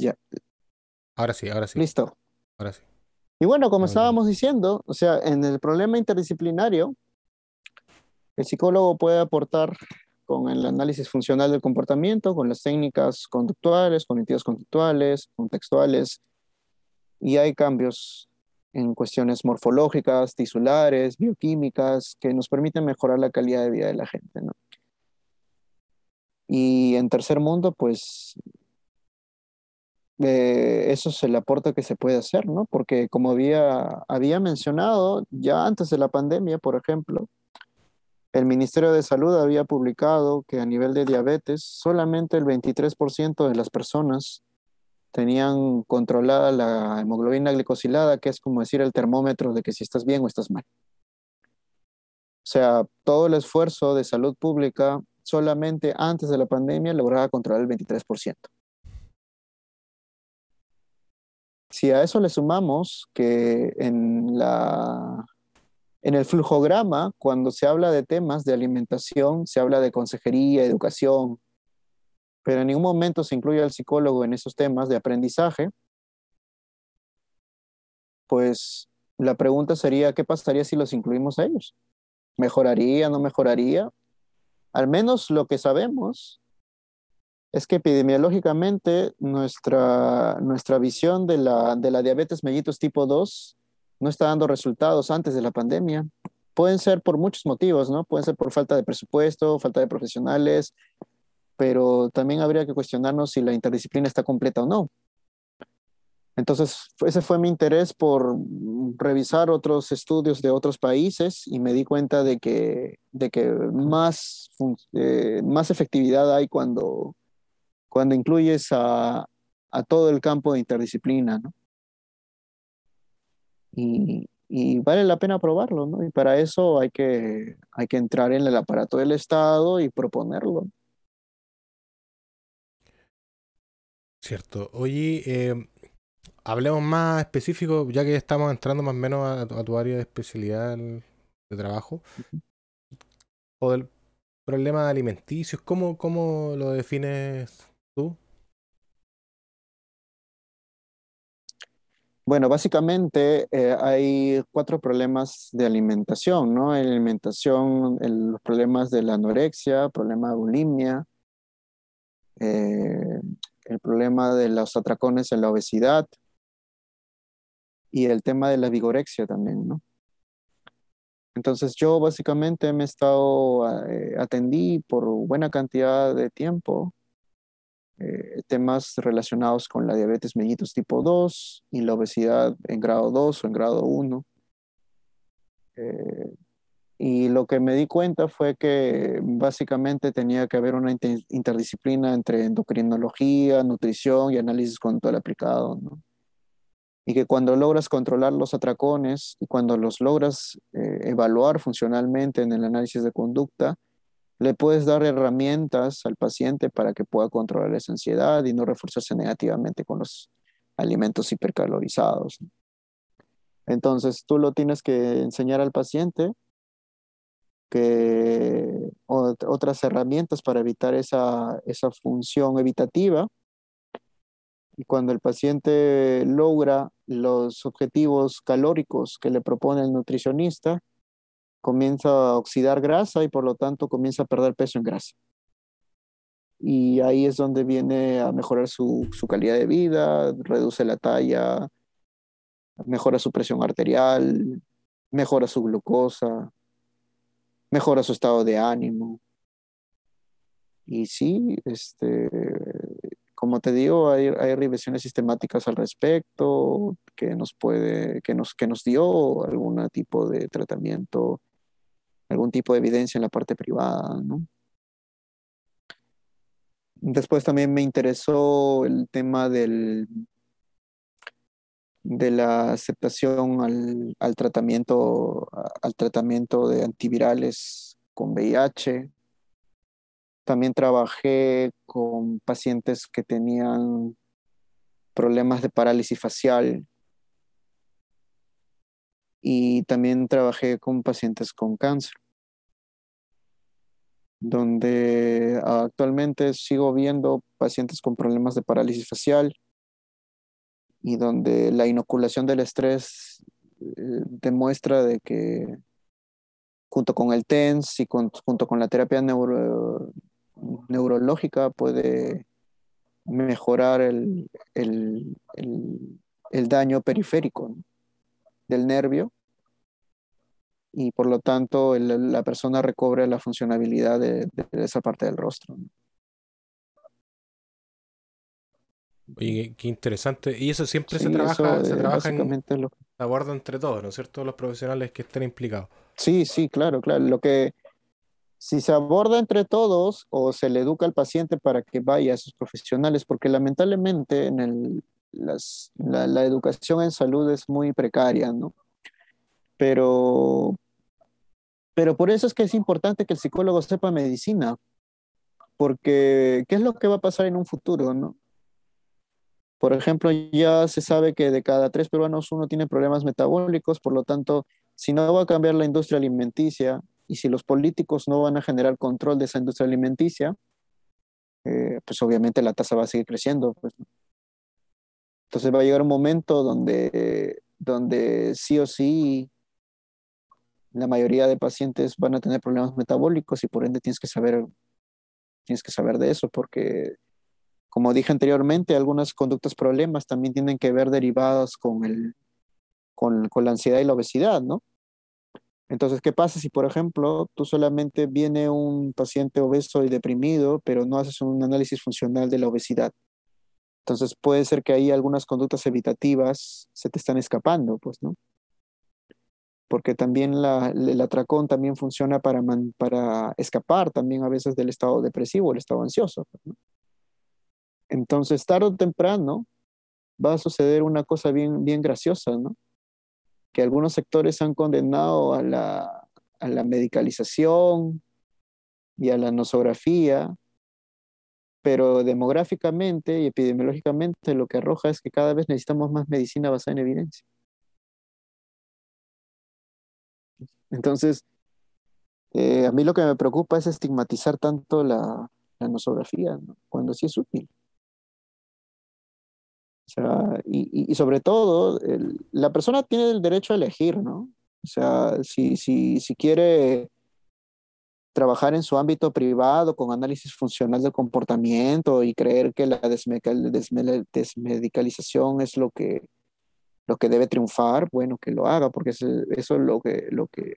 Ya, Ahora sí, ahora sí, listo. ahora sí. Y bueno, como bien. estábamos diciendo, o sea, en el problema interdisciplinario, el psicólogo puede aportar con el análisis funcional del comportamiento, con las técnicas conductuales, cognitivas conductuales, contextuales, y hay cambios en cuestiones morfológicas, tisulares, bioquímicas, que nos permiten mejorar la calidad de vida de la gente, ¿no? Y en tercer mundo, pues eh, eso es el aporte que se puede hacer, ¿no? Porque como había, había mencionado, ya antes de la pandemia, por ejemplo, el Ministerio de Salud había publicado que a nivel de diabetes, solamente el 23% de las personas tenían controlada la hemoglobina glicosilada, que es como decir el termómetro de que si estás bien o estás mal. O sea, todo el esfuerzo de salud pública solamente antes de la pandemia lograba controlar el 23%. Si a eso le sumamos que en la en el flujograma, cuando se habla de temas de alimentación, se habla de consejería, educación, pero en ningún momento se incluye al psicólogo en esos temas de aprendizaje, pues la pregunta sería, ¿qué pasaría si los incluimos a ellos? ¿Mejoraría, no mejoraría? Al menos lo que sabemos es que epidemiológicamente nuestra, nuestra visión de la, de la diabetes mellitus tipo 2 no está dando resultados antes de la pandemia. Pueden ser por muchos motivos, ¿no? Pueden ser por falta de presupuesto, falta de profesionales, pero también habría que cuestionarnos si la interdisciplina está completa o no. Entonces, ese fue mi interés por revisar otros estudios de otros países y me di cuenta de que, de que más, eh, más efectividad hay cuando, cuando incluyes a, a todo el campo de interdisciplina, ¿no? Y, y, vale la pena probarlo, ¿no? Y para eso hay que, hay que entrar en el aparato del Estado y proponerlo. Cierto. Oye, eh, hablemos más específico, ya que estamos entrando más o menos a, a tu área de especialidad de trabajo, o del problema de alimenticios, ¿cómo, cómo lo defines tú? Bueno, básicamente eh, hay cuatro problemas de alimentación, ¿no? En alimentación, los problemas de la anorexia, problema de bulimia, eh, el problema de los atracones en la obesidad y el tema de la vigorexia también, ¿no? Entonces yo básicamente me he estado, eh, atendí por buena cantidad de tiempo eh, temas relacionados con la diabetes mellitus tipo 2 y la obesidad en grado 2 o en grado 1. Eh, Y lo que me di cuenta fue que básicamente tenía que haber una interdisciplina entre endocrinología, nutrición y análisis conductual aplicado. Y que cuando logras controlar los atracones y cuando los logras eh, evaluar funcionalmente en el análisis de conducta, le puedes dar herramientas al paciente para que pueda controlar esa ansiedad y no reforzarse negativamente con los alimentos hipercalorizados. Entonces tú lo tienes que enseñar al paciente que otras herramientas para evitar esa, esa función evitativa. Y cuando el paciente logra los objetivos calóricos que le propone el nutricionista, comienza a oxidar grasa y por lo tanto comienza a perder peso en grasa. Y ahí es donde viene a mejorar su, su calidad de vida, reduce la talla, mejora su presión arterial, mejora su glucosa, mejora su estado de ánimo. Y sí, este, como te digo, hay, hay revisiones sistemáticas al respecto que nos puede, que nos, que nos dio algún tipo de tratamiento algún tipo de evidencia en la parte privada, ¿no? Después también me interesó el tema del, de la aceptación al, tratamiento, al tratamiento de antivirales con VIH. También trabajé con pacientes que tenían problemas de parálisis facial y también trabajé con pacientes con cáncer, donde actualmente sigo viendo pacientes con problemas de parálisis facial y donde la inoculación del estrés eh, demuestra de que junto con el TENS y junto con la terapia neurológica puede mejorar el, daño periférico del nervio y por lo tanto la persona recobre la funcionabilidad de, esa parte del rostro. Oye, qué interesante. Y eso siempre se trabaja, se trabaja en, lo... aborda entre todos, ¿no es cierto? Los profesionales que estén implicados. Sí, sí, claro, claro. Lo que si se aborda entre todos o se le educa al paciente para que vaya a esos profesionales, porque lamentablemente en el, la, la, educación en salud es muy precaria, ¿no? Pero, pero por eso es que es importante que el psicólogo sepa medicina, porque ¿qué es lo que va a pasar en un futuro, no? Por ejemplo, ya se sabe que de cada tres peruanos uno tiene problemas metabólicos, por lo tanto, si no va a cambiar la industria alimenticia y si los políticos no van a generar control de esa industria alimenticia, eh, pues obviamente la tasa va a seguir creciendo. Pues, Entonces va a llegar un momento donde, donde sí o sí la mayoría de pacientes van a tener problemas metabólicos y por ende tienes que saber, tienes que saber de eso porque, como dije anteriormente, algunas conductas problemas también tienen que ver derivadas con, el, con, con la ansiedad y la obesidad, ¿no? Entonces, ¿qué pasa si, por ejemplo, tú solamente viene un paciente obeso y deprimido, pero no haces un análisis funcional de la obesidad? Entonces, puede ser que ahí algunas conductas evitativas se te están escapando, pues, ¿no? Porque también el atracón también funciona para, para escapar también a veces del estado depresivo, el estado ansioso. Pues, Entonces, tarde o temprano va a suceder una cosa bien, bien graciosa, ¿no? Que algunos sectores han condenado a la, a la medicalización y a la nosografía, pero demográficamente y epidemiológicamente lo que arroja es que cada vez necesitamos más medicina basada en evidencia. Entonces, eh, a mí lo que me preocupa es estigmatizar tanto la, nosografía, cuando sí es útil. O sea, y, sobre todo, la persona tiene el derecho a elegir, ¿no? O sea, si, si, si quiere trabajar en su ámbito privado con análisis funcional del comportamiento y creer que la desmedicalización es lo que, lo que debe triunfar, bueno, que lo haga, porque eso es lo que, lo que,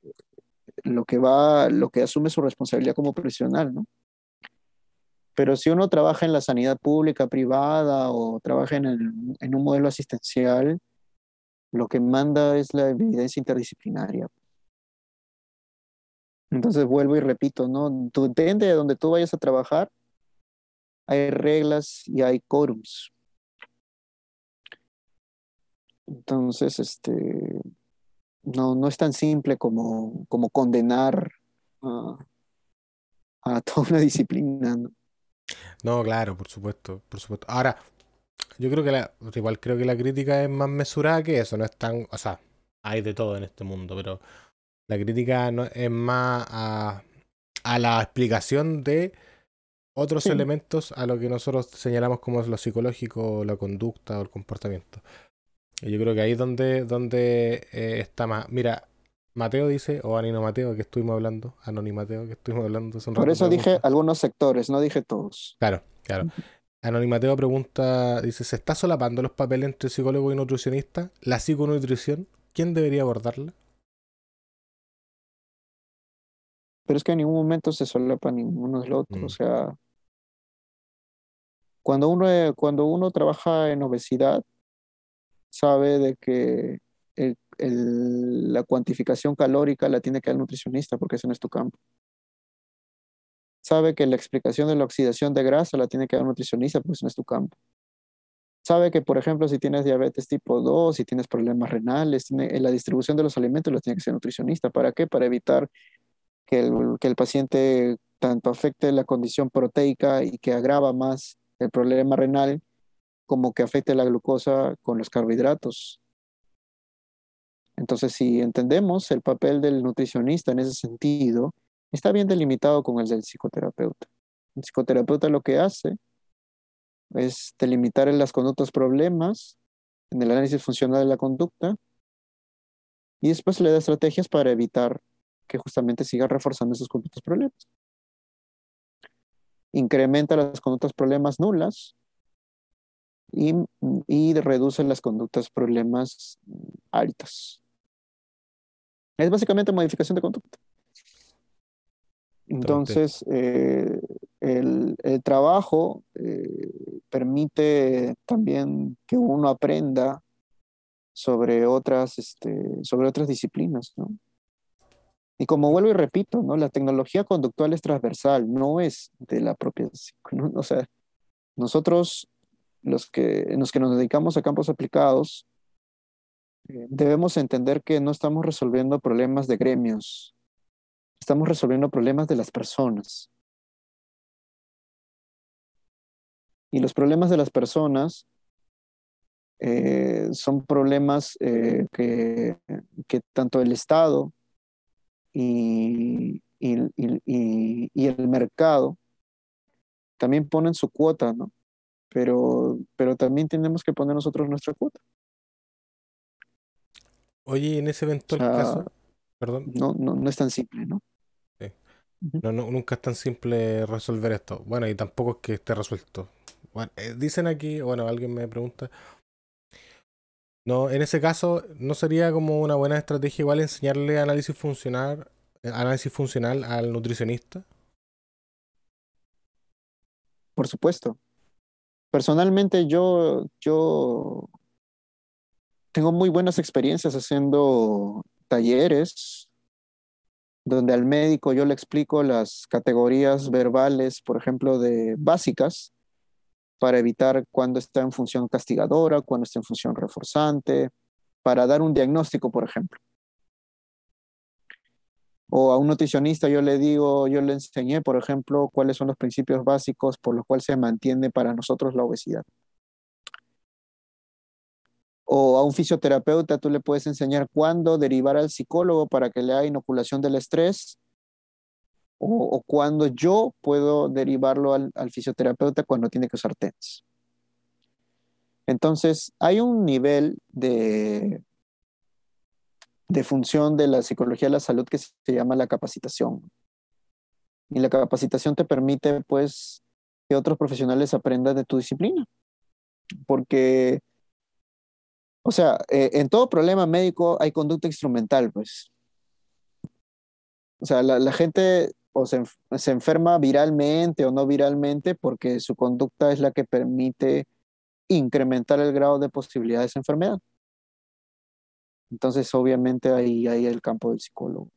lo que va, lo que asume su responsabilidad como profesional, ¿no? Pero si uno trabaja en la sanidad pública, privada o trabaja en, un modelo asistencial, lo que manda es la evidencia interdisciplinaria. Entonces vuelvo y repito, ¿no? depende de donde tú vayas a trabajar, hay reglas y hay quórums. Entonces, este, no, no es tan simple como, como condenar a, a toda una disciplina, ¿no? No, claro, por supuesto, por supuesto. Ahora, yo creo que la, igual creo que la crítica es más mesurada que eso, no es tan, o sea, hay de todo en este mundo, pero la crítica no, es más a, a la explicación de otros elementos a lo que nosotros señalamos como lo psicológico, la conducta o el comportamiento. Yo creo que ahí es donde, donde eh, está más. Mira, Mateo dice, o Anino Mateo, que estuvimos hablando, Anoni Mateo, que estuvimos hablando hace un rato. Por eso dije algunos sectores, no dije todos. Claro, claro. Anoni Mateo pregunta, dice, ¿se está solapando los papeles entre psicólogo y nutricionista? ¿La psiconutrición? ¿Quién debería abordarla? Pero es que en ningún momento se solapa ninguno del otro. O mm. sea, cuando uno, cuando uno trabaja en obesidad, sabe de que la cuantificación calórica la tiene que dar el nutricionista porque ese no es tu campo. Sabe que la explicación de la oxidación de grasa la tiene que dar el nutricionista porque ese no es tu campo. Sabe que, por ejemplo, si tienes diabetes tipo 2, si tienes problemas renales, tiene, la distribución de los alimentos la tiene que ser nutricionista. ¿Para qué? Para evitar que el, que el paciente tanto afecte la condición proteica y que agrava más el problema renal, como que afecte la glucosa con los carbohidratos. Entonces, si entendemos el papel del nutricionista en ese sentido, está bien delimitado con el del psicoterapeuta. El psicoterapeuta lo que hace es delimitar en las conductas problemas, en el análisis funcional de la conducta, y después le da estrategias para evitar que justamente siga reforzando esos conductas problemas. Incrementa las conductas problemas nulas y, y reduce las conductas problemas altas. Es básicamente modificación de conducta. Entonces, eh, el, trabajo eh, permite también que uno aprenda sobre otras, este, sobre otras disciplinas, ¿no? Y como vuelvo y repito, ¿no? La tecnología conductual es transversal, no es de la propia... O sea, nosotros, los que, los que nos dedicamos a campos aplicados, eh, debemos entender que no estamos resolviendo problemas de gremios, estamos resolviendo problemas de las personas. Y los problemas de las personas eh, son problemas eh, que, que tanto el Estado y, el mercado también ponen su cuota, ¿no? Pero, pero también tenemos que poner nosotros nuestra cuota. Oye, en ese eventual caso, perdón. No, no, no es tan simple, ¿no? Sí. No, nunca es tan simple resolver esto. Bueno, y tampoco es que esté resuelto. Bueno, eh, dicen aquí, bueno, alguien me pregunta, no, en ese caso, ¿no sería como una buena estrategia igual enseñarle análisis funcional, análisis funcional al nutricionista? Por supuesto. Personalmente yo, yo tengo muy buenas experiencias haciendo talleres donde al médico yo le explico las categorías verbales, por ejemplo, de básicas, para evitar cuando está en función castigadora, cuando está en función reforzante, para dar un diagnóstico, por ejemplo. O a un nutricionista yo le digo, yo le enseñé, por ejemplo, cuáles son los principios básicos por los cuales se mantiene para nosotros la obesidad. O a un fisioterapeuta tú le puedes enseñar cuándo derivar al psicólogo para que le haga inoculación del estrés o, cuando yo puedo derivarlo al, fisioterapeuta cuando tiene que usar TENS. Entonces, hay un nivel de, de función de la psicología de la salud que se llama la capacitación. Y la capacitación te permite, pues, que otros profesionales aprendan de tu disciplina. Porque, o sea, eh, en todo problema médico hay conducta instrumental, pues. O sea, la, gente o se, enferma viralmente o no viralmente porque su conducta es la que permite incrementar el grado de posibilidad de esa enfermedad. Entonces, obviamente, ahí hay el campo del psicólogo.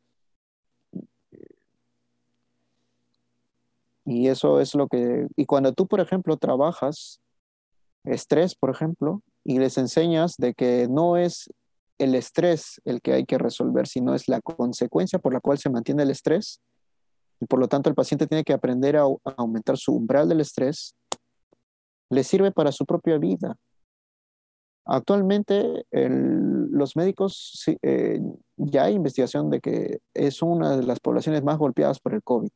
Y eso es lo que... Y cuando tú, por ejemplo, trabajas estrés, por ejemplo, y les enseñas de que no es el estrés el que hay que resolver, sino es la consecuencia por la cual se mantiene el estrés. Y por lo tanto, el paciente tiene que aprender a, aumentar su umbral del estrés. Le sirve para su propia vida. Actualmente, los médicos, eh, ya hay investigación de que es una de las poblaciones más golpeadas por el COVID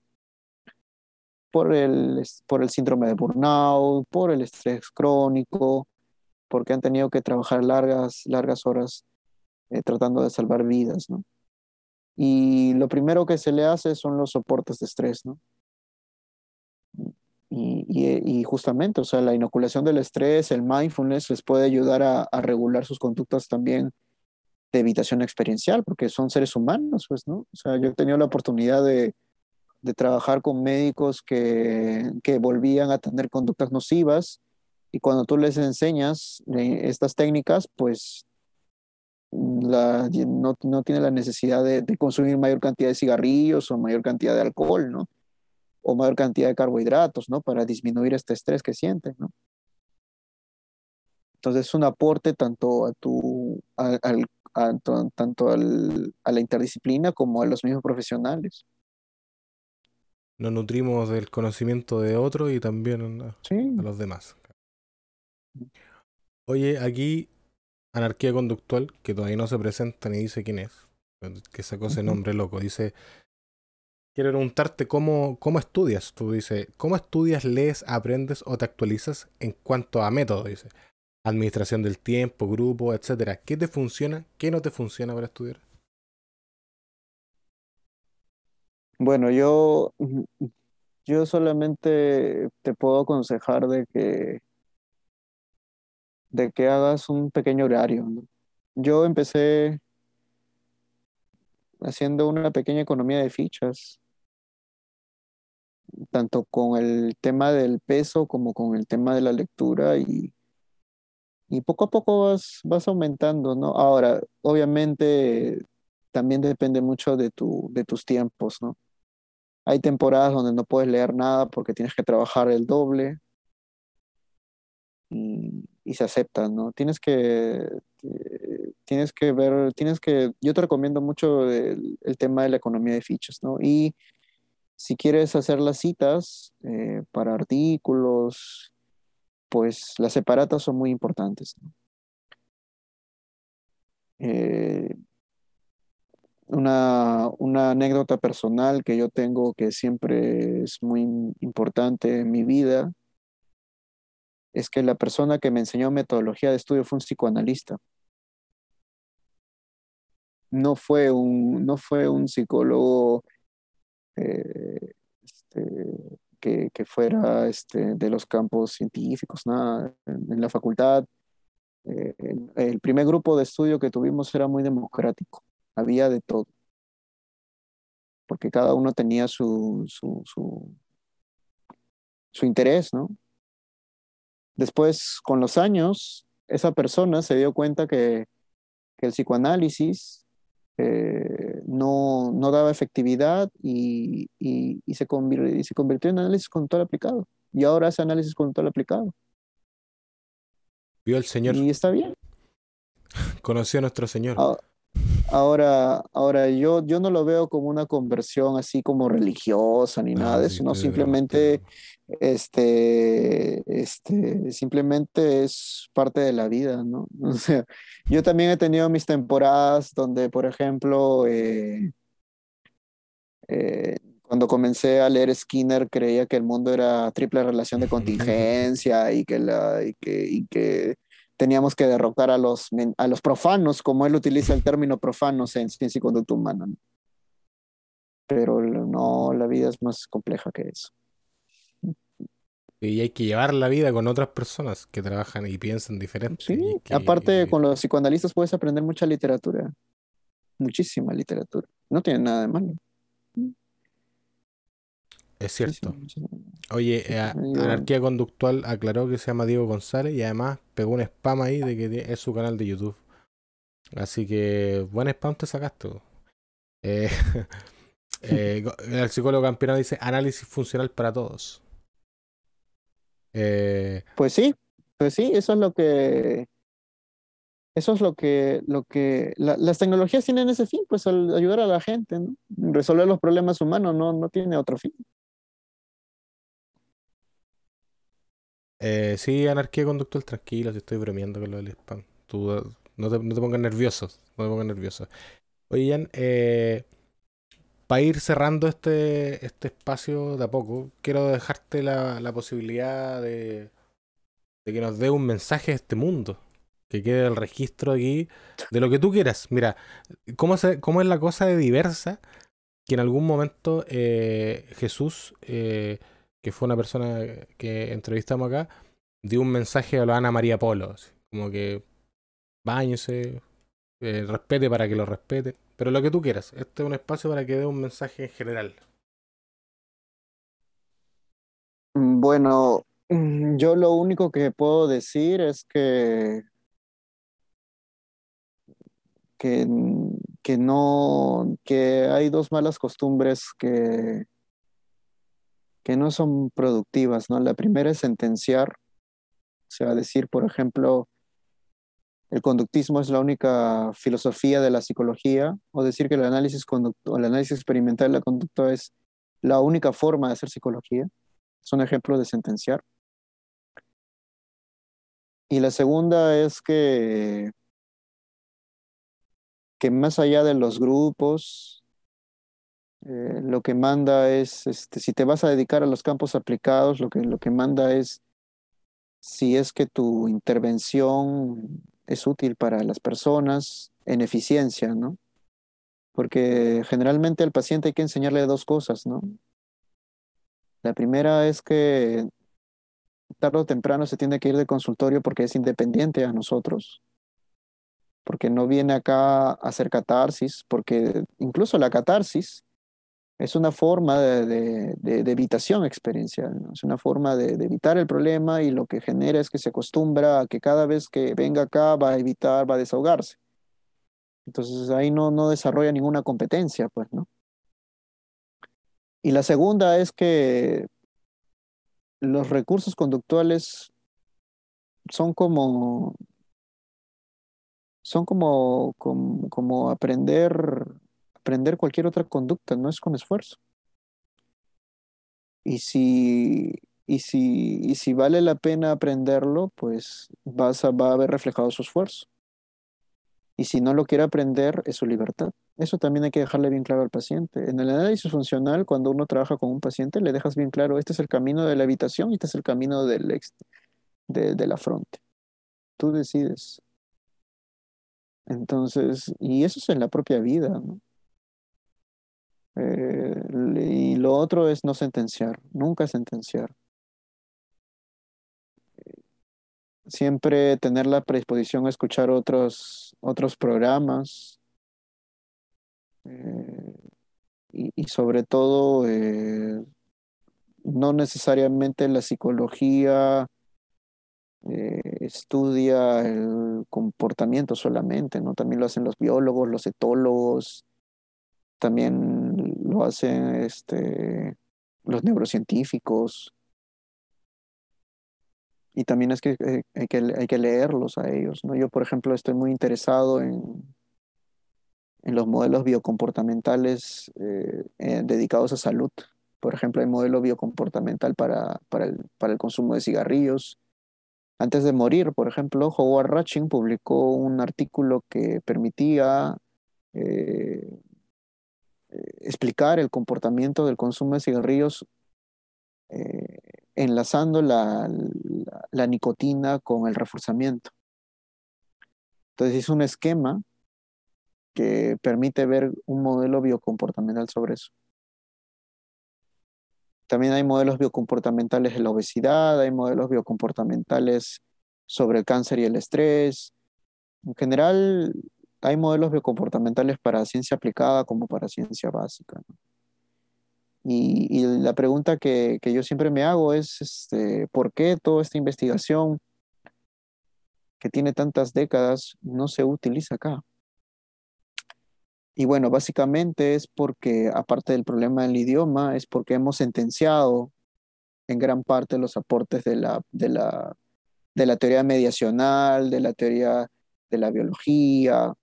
por el, síndrome de burnout, por el estrés crónico, porque han tenido que trabajar largas, largas horas eh, tratando de salvar vidas, ¿no? Y lo primero que se le hace son los soportes de estrés, ¿no? Y, justamente, o sea, la inoculación del estrés, el mindfulness les puede ayudar a, regular sus conductas también de evitación experiencial, porque son seres humanos, pues, ¿no? O sea, yo he tenido la oportunidad de, trabajar con médicos que, volvían a tener conductas nocivas y cuando tú les enseñas eh, estas técnicas, pues no tiene la necesidad de, de, consumir mayor cantidad de cigarrillos o mayor cantidad de alcohol, ¿no? O mayor cantidad de carbohidratos, ¿no? Para disminuir este estrés que sienten, ¿no? Entonces es un aporte tanto a tu, al, a, tanto al, a la interdisciplina como a los mismos profesionales nos nutrimos del conocimiento de otros y también a, los demás. Oye, aquí Anarquía Conductual, que todavía no se presenta ni dice quién es, que sacó ese nombre loco, dice, quiero preguntarte cómo, cómo estudias. Tú dices, ¿cómo estudias, lees, aprendes o te actualizas en cuanto a método? Dice, administración del tiempo, grupo, etcétera. ¿Qué te funciona? ¿Qué no te funciona para estudiar? Bueno, yo, yo solamente te puedo aconsejar de que, de que hagas un pequeño horario. Yo empecé haciendo una pequeña economía de fichas, tanto con el tema del peso como con el tema de la lectura y, y poco a poco vas, vas aumentando, ¿no? Ahora, obviamente también depende mucho de, tu, de tus tiempos, ¿no? Hay temporadas donde no puedes leer nada porque tienes que trabajar el doble y, se acepta, ¿no? Tienes que, tienes que ver, tienes que, yo te recomiendo mucho el, tema de la economía de fichas, ¿no? Y si quieres hacer las citas eh, para artículos, pues las separatas son muy importantes. Eh, una, una, anécdota personal que yo tengo que siempre es muy importante en mi vida es que la persona que me enseñó metodología de estudio fue un psicoanalista. No fue un, no fue un psicólogo eh, este, que, que, fuera este, de los campos científicos, nada. En, la facultad, eh, el primer grupo de estudio que tuvimos era muy democrático había de todo. Porque cada uno tenía su, su, su, interés, ¿no? Después, con los años, esa persona se dio cuenta que, el psicoanálisis eh, no, no, daba efectividad y, y, se convirtió, y se convirtió en análisis conductual aplicado. Y ahora hace análisis conductual aplicado. Vio el Señor. Y está bien. Conoció a nuestro Señor. Ah, Ahora, ahora yo, yo no lo veo como una conversión así como religiosa ni nada de eso, sino simplemente, este, este, simplemente es parte de la vida, ¿no? O sea, yo también he tenido mis temporadas donde, por ejemplo, eh, eh, cuando comencé a leer Skinner creía que el mundo era triple relación de contingencia y que, la, y que, y que teníamos que derrocar a los, a los profanos, como él utiliza el término profanos en ciencia y conducta humana. Pero no, la vida es más compleja que eso. Y hay que llevar la vida con otras personas que trabajan y piensan diferente. Sí, aparte con los psicoanalistas puedes aprender mucha literatura, muchísima literatura. No tiene nada de malo. Es cierto. Oye, eh, Anarquía Conductual aclaró que se llama Diego González y además pegó un spam ahí de que es su canal de YouTube. Así que buen spam te sacaste. Eh, Eh, el psicólogo campirano dice análisis funcional para todos. Eh, pues sí, pues sí, eso es lo que eso es lo que, lo que las tecnologías tienen ese fin, pues ayudar a la gente, resolver los problemas humanos, no, no tiene otro fin. Eh, sí, anarquía conductual, tranquilo, si estoy bromeando con lo del spam. Tú no te, no te pongas nervioso, no te pongas nervioso. Oigan, eh, para ir cerrando este, este espacio de a poco, quiero dejarte la, la posibilidad de, de que nos dé un mensaje a este mundo que quede el registro aquí de lo que tú quieras. Mira, ¿cómo, cómo es la cosa de diversa? Que en algún momento eh, Jesús, eh, que fue una persona que entrevistamos acá, dio un mensaje a la Ana María Polo, como que bañese, eh, respete para que lo respete, pero lo que tú quieras. Este es un espacio para que dé un mensaje general. Bueno, mm, yo lo único que puedo decir es que que, que no, que hay dos malas costumbres que, que no son productivas, ¿no? La primera es sentenciar, o sea, decir, por ejemplo, el conductismo es la única filosofía de la psicología, o decir que el análisis, el análisis experimental de la conducta es la única forma de hacer psicología. Son ejemplos de sentenciar. Y la segunda es que que más allá de los grupos, eh, lo que manda es, este, si te vas a dedicar a los campos aplicados, lo que, lo que manda es si es que tu intervención es útil para las personas en eficiencia, ¿no? Porque generalmente al paciente hay que enseñarle dos cosas, ¿no? La primera es que tarde o temprano se tiene que ir de consultorio porque es independiente a nosotros porque no viene acá a hacer catarsis, porque incluso la catarsis es una forma de, evitación experiencial, es una forma de, evitar el problema y lo que genera es que se acostumbra a que cada vez que venga acá va a evitar, va a desahogarse. Entonces ahí no, no desarrolla ninguna competencia, pues, ¿no? Y la segunda es que los recursos conductuales son como son como, como, aprender, aprender cualquier otra conducta, no es con esfuerzo. Y si, y si, y si vale la pena aprenderlo, pues vas a, va a haber reflejado su esfuerzo. Y si no lo quiere aprender, es su libertad. Eso también hay que dejarle bien claro al paciente. En el análisis funcional, cuando uno trabaja con un paciente, le dejas bien claro, este es el camino de la habitación y este es el camino del de, de la fronte. Tú decides. Entonces, y eso es en la propia vida, ¿no? Eh, y lo otro es no sentenciar, nunca sentenciar. Siempre tener la predisposición a escuchar otros, otros programas eh, y, sobre todo eh, no necesariamente la psicología estudia el comportamiento solamente, ¿no? También lo hacen los biólogos, los etólogos, también lo hacen este, los neurocientíficos. Y también es que eh, hay, que hay que leerlos a ellos, ¿no? Yo, por ejemplo, estoy muy interesado en, en los modelos biocomportamentales eh, dedicados a salud. Por ejemplo, hay modelo biocomportamental para, para, el, para el consumo de cigarrillos, antes de morir, por ejemplo, Howard Ratching publicó un artículo que permitía eh, explicar el comportamiento del consumo de cigarrillos eh, enlazando la, nicotina con el reforzamiento. Entonces hizo un esquema que permite ver un modelo biocomportamental sobre eso. También hay modelos biocomportamentales de la obesidad, hay modelos biocomportamentales sobre el cáncer y el estrés. En general, hay modelos biocomportamentales para ciencia aplicada como para ciencia básica. Y, la pregunta que, yo siempre me hago es, este, ¿por qué toda esta investigación que tiene tantas décadas no se utiliza acá? y bueno, básicamente es porque, aparte del problema del idioma, es porque hemos sentenciado en gran parte los aportes de la, de la, de la teoría mediacional, de la teoría de la biología,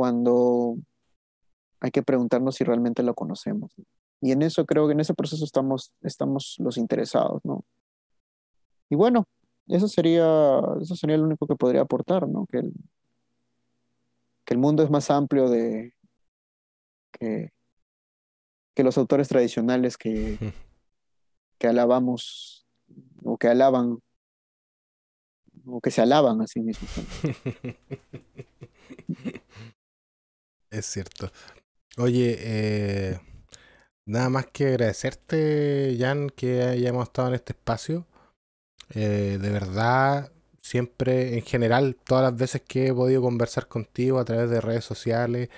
cuando hay que preguntarnos si realmente lo conocemos. Y en eso creo que en ese proceso estamos, estamos los interesados, ¿no? Y bueno, eso sería, eso sería lo único que podría aportar, ¿no? Que el, que el mundo es más amplio de que, que los autores tradicionales que, que alabamos o que alaban o que se alaban a sí mismos. Es cierto. Oye, eh, nada más que agradecerte, Jan, que hayamos estado en este espacio. Eh, de verdad, siempre, en general, todas las veces que he podido conversar contigo a través de redes sociales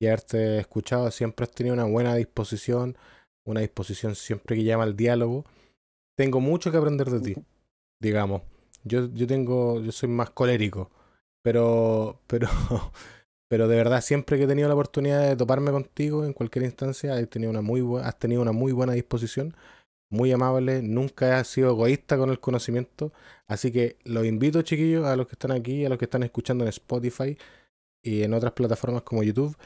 y haberte escuchado, siempre has tenido una buena disposición, una disposición siempre que llama al diálogo. Tengo mucho que aprender de ti, digamos. Yo, yo tengo, yo soy más colérico, pero, pero, pero de verdad siempre que he tenido la oportunidad de toparme contigo en cualquier instancia, has tenido una muy, has tenido una muy buena disposición muy amable, nunca ha sido egoísta con el conocimiento. Así que los invito, chiquillos, a los que están aquí, a los que están escuchando en Spotify y en otras plataformas como YouTube,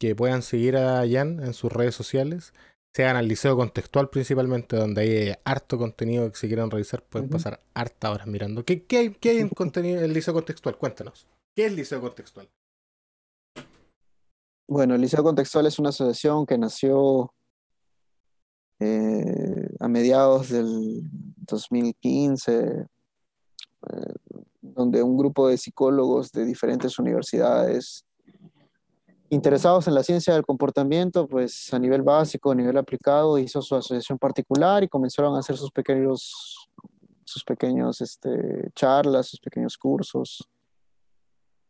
que puedan seguir a Jan en sus redes sociales. Sean al Liceo Contextual principalmente, donde hay harto contenido que si quieren revisar pueden pasar harta horas mirando. ¿Qué, qué hay, qué hay en contenido el Liceo Contextual? Cuéntanos. ¿Qué es el Liceo Contextual? Bueno, el Liceo Contextual es una asociación que nació eh, a mediados del 2015, eh, donde un grupo de psicólogos de diferentes universidades interesados en la ciencia del comportamiento, pues a nivel básico, a nivel aplicado, hizo su asociación particular y comenzaron a hacer sus pequeños, sus pequeños este, charlas, sus pequeños cursos.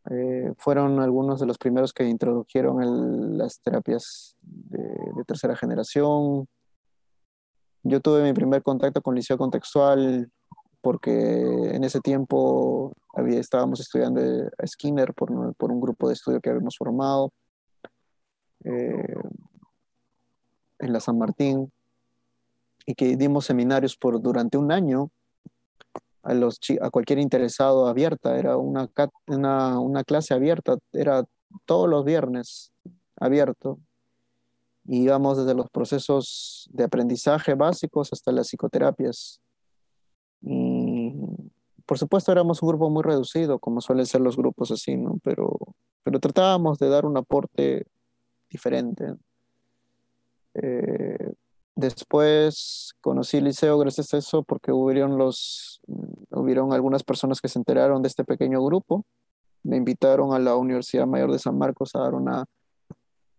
Eh, fueron algunos de los primeros que introdujeron las terapias de tercera generación, yo tuve mi primer contacto con Liceo Contextual porque en ese tiempo había, estábamos estudiando a Skinner por, un grupo de estudio que habíamos formado eh, en la San Martín y que dimos seminarios por durante un año a, cualquier interesado abierta. Era una, una, una clase abierta, era todos los viernes abierto y íbamos desde los procesos de aprendizaje básicos hasta las psicoterapias. Y por supuesto éramos un grupo muy reducido, como suelen ser los grupos así, ¿no? Pero, pero tratábamos de dar un aporte diferente. Eh, después conocí liceo gracias a eso porque hubieron, los, hubieron algunas personas que se enteraron de este pequeño grupo. Me invitaron a la Universidad Mayor de San Marcos a dar una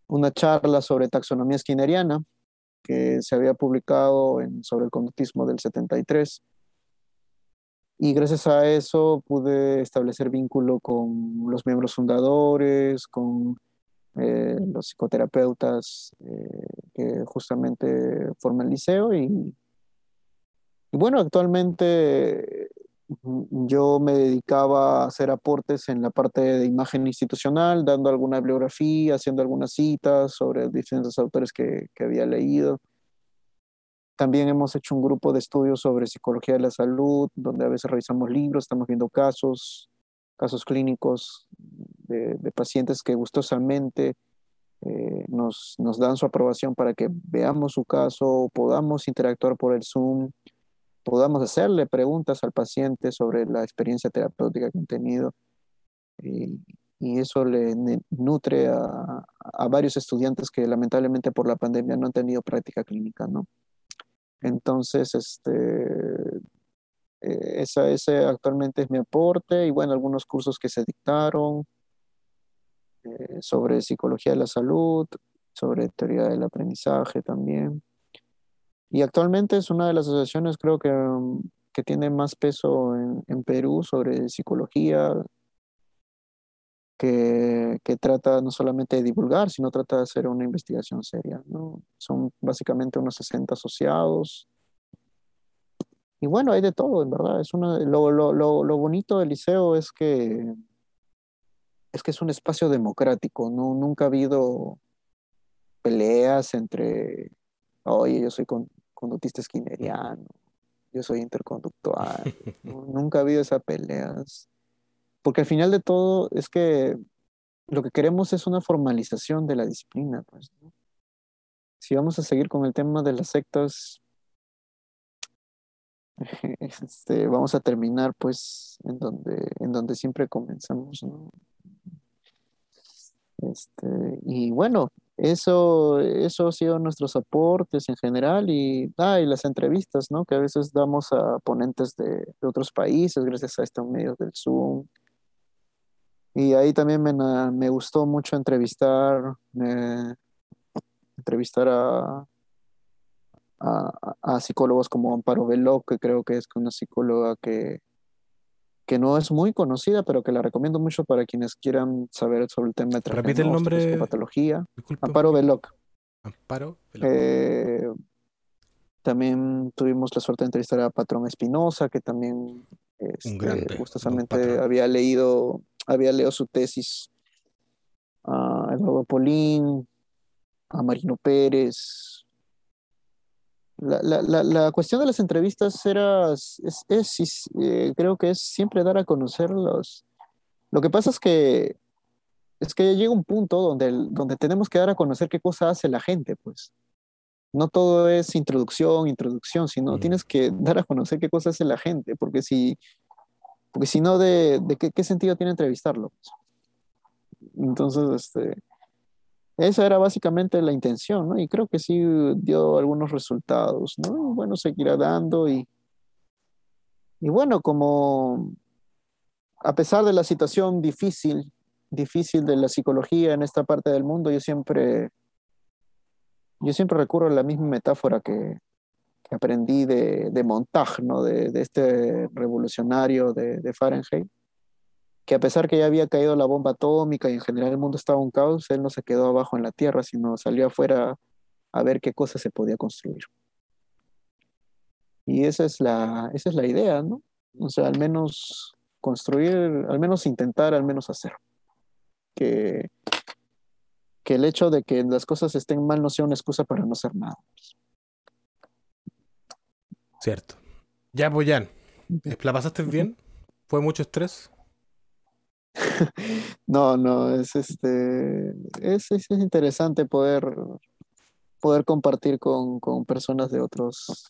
una charla sobre taxonomía skinneriana que se había publicado en, sobre el conductismo del 73. Y gracias a eso pude establecer vínculo con los miembros fundadores, con eh, los psicoterapeutas eh, que justamente forman el liceo. Y, y bueno, actualmente yo me dedicaba a hacer aportes en la parte de imagen institucional, dando alguna bibliografía, haciendo algunas citas sobre diferentes autores que, que, había leído. También hemos hecho un grupo de estudios sobre psicología de la salud, donde a veces revisamos libros, estamos viendo casos, casos clínicos de, de pacientes que gustosamente eh, nos, nos dan su aprobación para que veamos su caso, podamos interactuar por el Zoom podamos hacerle preguntas al paciente sobre la experiencia terapéutica que han tenido. Y, eso le nutre a, a, varios estudiantes que lamentablemente por la pandemia no han tenido práctica clínica, ¿no? Entonces, este, eh, esa, ese actualmente es mi aporte y bueno, algunos cursos que se dictaron eh, sobre psicología de la salud, sobre teoría del aprendizaje también. Y actualmente es una de las asociaciones, creo que, mm, que tiene más peso en, en Perú sobre psicología, que, que, trata no solamente de divulgar, sino trata de hacer una investigación seria. ¿no? Son básicamente unos 60 asociados. Y bueno, hay de todo, en verdad. Es una, lo, lo, lo, lo bonito del liceo es que es que es un espacio democrático, no, nunca ha habido peleas entre, oye, yo soy conductista skinneriano, yo soy interconductual, nunca ha habido esas peleas, porque al final de todo es que lo que queremos es una formalización de la disciplina, pues, Si vamos a seguir con el tema de las sectas, este, vamos a terminar pues en donde, en donde siempre comenzamos, Este, y bueno, eso, eso ha sido nuestros aportes en general y, ah, y las entrevistas, ¿no? Que a veces damos a ponentes de, de otros países gracias a estos medios del Zoom. Y ahí también me, me gustó mucho entrevistar, entrevistar a, a, psicólogos como Amparo Veloc, que creo que es una psicóloga que, que no es muy conocida, pero que la recomiendo mucho para quienes quieran saber sobre el tema de Repite el nombre. Patología. Amparo Veloc. Amparo eh, también tuvimos la suerte de entrevistar a Patrón Espinosa, que también este, gustosamente había leído, había leído su tesis a Eduardo Polín, a Marino Pérez, la, la, la, cuestión de las entrevistas era, es, es, eh, creo que es siempre dar a conocer los... Lo que pasa es que es que llega un punto donde, donde tenemos que dar a conocer qué cosa hace la gente, pues. No todo es introducción, introducción, sino mm. tienes que dar a conocer qué cosa hace la gente, porque si, porque si no, ¿de, de qué, qué, sentido tiene entrevistarlo? Entonces, este, esa era básicamente la intención, ¿no? Y creo que sí dio algunos resultados, ¿no? Y bueno, seguirá dando y, y bueno, como a pesar de la situación difícil, difícil de la psicología en esta parte del mundo, yo siempre, yo siempre recurro a la misma metáfora que, aprendí de, de Montag, ¿no? De, de este revolucionario de, de Fahrenheit que a pesar que ya había caído la bomba atómica y en general el mundo estaba un caos, él no se quedó abajo en la tierra, sino salió afuera a ver qué cosas se podía construir. Y esa es la, esa es la idea, ¿no? O sea, al menos construir, al menos intentar, al menos hacer. Que, que el hecho de que las cosas estén mal no sea una excusa para no hacer nada. Cierto. Ya, Boyan, ¿la pasaste bien? ¿Fue mucho estrés? no, no, es este, es, es, interesante poder, poder compartir con, con, personas de otros,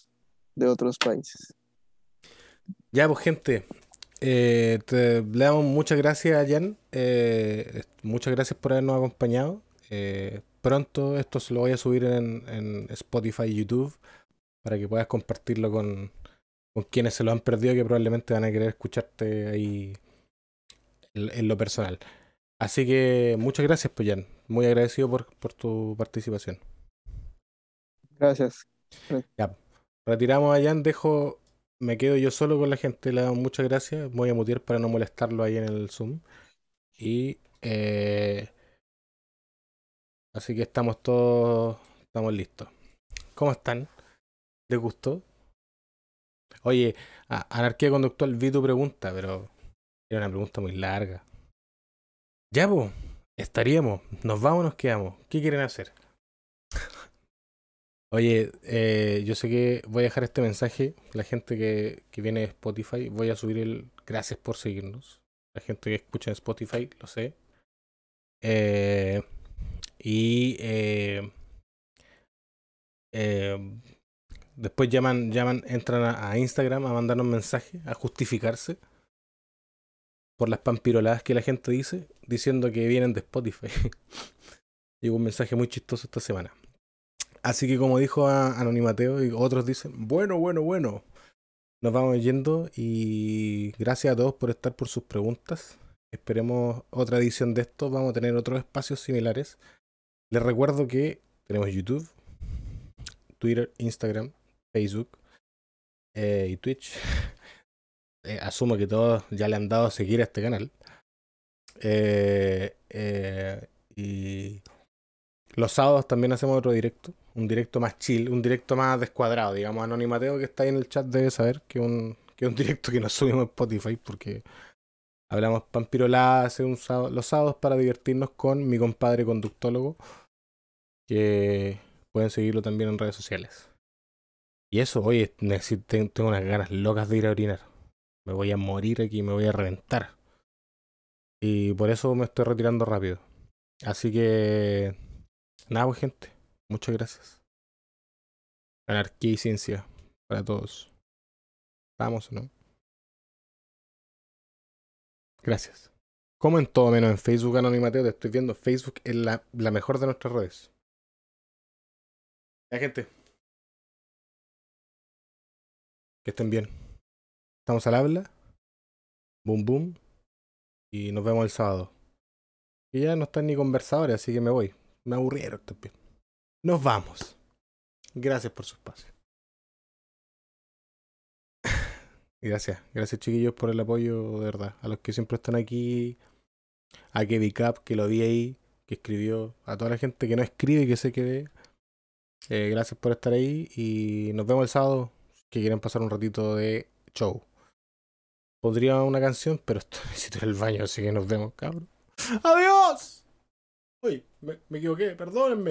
de otros países. Ya, pues gente, eh, le damos muchas gracias a Jan, eh, muchas gracias por habernos acompañado. Eh, pronto esto se lo voy a subir en, en Spotify y YouTube para que puedas compartirlo con, con quienes se lo han perdido que probablemente van a querer escucharte ahí en lo personal. Así que muchas gracias, Poyan. Muy agradecido por, por tu participación. Gracias. Ya, retiramos a Jan, dejo, me quedo yo solo con la gente, le damos muchas gracias. Voy a mutear para no molestarlo ahí en el Zoom. Y eh, así que estamos todos, estamos listos. ¿Cómo están? ¿Les gustó? Oye, Anarquía Conductual vi tu pregunta, pero era una pregunta muy larga. Ya, pues, estaríamos. ¿Nos vamos o nos quedamos? ¿Qué quieren hacer? Oye, eh, yo sé que voy a dejar este mensaje. La gente que, que viene de Spotify, voy a subir el gracias por seguirnos. La gente que escucha en Spotify, lo sé. Eh, y eh, después llaman, llaman, entran a, a Instagram a mandarnos mensajes, a justificarse por las pampiroladas que la gente dice, diciendo que vienen de Spotify. Llegó un mensaje muy chistoso esta semana. Así que como dijo Anonimateo y otros dicen, bueno, bueno, bueno. Nos vamos yendo y gracias a todos por estar por sus preguntas. Esperemos otra edición de esto. Vamos a tener otros espacios similares. Les recuerdo que tenemos YouTube, Twitter, Instagram, Facebook eh, y Twitch. Eh, asumo que todos ya le han dado a seguir a este canal. Eh, eh, y los sábados también hacemos otro directo, un directo más chill, un directo más descuadrado, digamos. Anonimateo que está ahí en el chat debe saber que un, que un directo que nos subimos en Spotify porque Hablamos pampirolada hace un sábado, los sábados para divertirnos con mi compadre conductólogo, que pueden seguirlo también en redes sociales. Y eso, oye, tengo unas ganas locas de ir a orinar. Me voy a morir aquí, me voy a reventar. Y por eso me estoy retirando rápido. Así que, nada, pues gente, muchas gracias. Anarquía y ciencia para todos. Vamos, ¿no? Gracias. Como en todo menos en Facebook, Anonimateo, te estoy viendo. Facebook es la, la mejor de nuestras redes. Ya, gente. Que estén bien. Estamos al habla. Boom, boom. Y nos vemos el sábado. Y ya no están ni conversadores, así que me voy. Me aburrieron también. Nos vamos. Gracias por su espacio. Gracias, gracias chiquillos por el apoyo, de verdad. A los que siempre están aquí, a Kevin Cap, que lo vi ahí, que escribió, a toda la gente que no escribe y que sé que ve. Eh, gracias por estar ahí y nos vemos el sábado, que quieren pasar un ratito de show. Podría una canción, pero esto necesito ir al baño, así que nos vemos, cabrón. ¡Adiós! Uy, me, me equivoqué, perdónenme.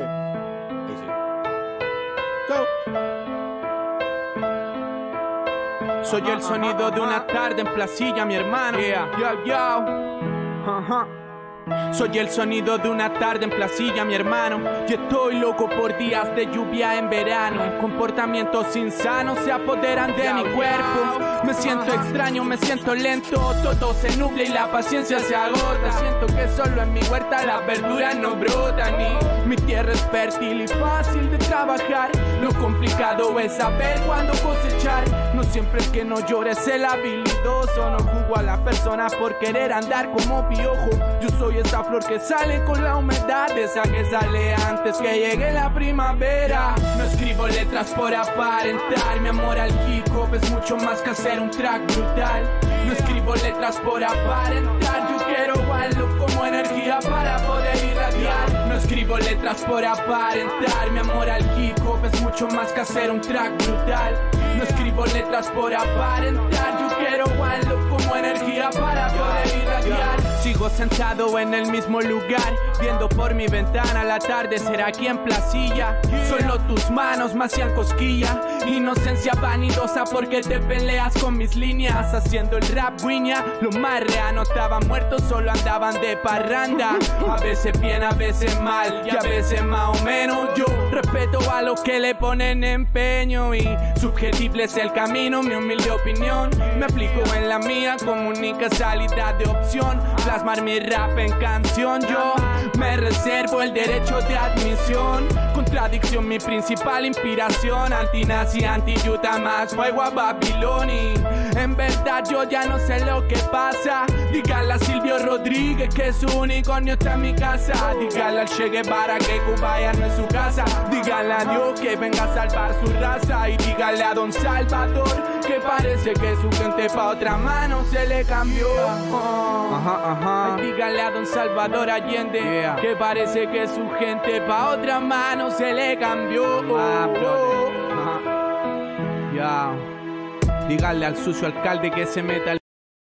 Chao. Soy el sonido de una tarde en placilla, mi hermano. Yeah, yo, yo. Soy el sonido de una tarde en placilla, mi hermano. Y estoy loco por días de lluvia en verano. Comportamientos insanos se apoderan de mi cuerpo. Me siento extraño, me siento lento. Todo se nubla y la paciencia se agota. Siento que solo en mi huerta las verduras no brotan. Y mi tierra es fértil y fácil de trabajar. Lo complicado es saber cuándo cosechar. No siempre es que no llores el habilidoso. No jugo a las personas por querer andar como piojo. Yo soy esa flor que sale con la humedad, esa que sale antes que llegue la primavera. No escribo letras por aparentar, mi amor al hip hop es mucho más que hacer un track brutal. No escribo letras por aparentar, yo quiero algo como energía para poder irradiar. No escribo letras por aparentar, mi amor al hip es mucho más que hacer un track brutal. No escribo letras por aparentar, yo quiero algo como energía para poder irradiar. Sigo sentado en el mismo lugar, viendo por mi ventana la tarde será aquí en Placilla. Solo tus manos me hacían cosquilla, inocencia vanidosa porque te peleas con mis líneas, haciendo el rap guiña. Los más no estaban muertos, solo andaban de parranda. A veces bien, a veces mal, y a veces más o menos. Yo respeto a los que le ponen empeño y subjetible es el camino, mi humilde opinión. Me aplico en la mía como única salida de opción plasmar mi rap en canción. Yo me reservo el derecho de admisión. Contradicción, mi principal inspiración. Antinazi, anti-yuta, más fuego a Babiloni. En verdad, yo ya no sé lo que pasa. Dígale a Silvio Rodríguez que su unicornio está en mi casa. Dígale al Che Guevara que Cuba ya no es su casa. Dígale a Dios que venga a salvar su raza. Y dígale a Don Salvador que parece que su gente pa' otra mano se le cambió. Ajá, ajá. Dígale a Don Salvador Allende que parece que su gente pa' otra mano se le cambió. Ah, Ya. Dígale al sucio alcalde que se meta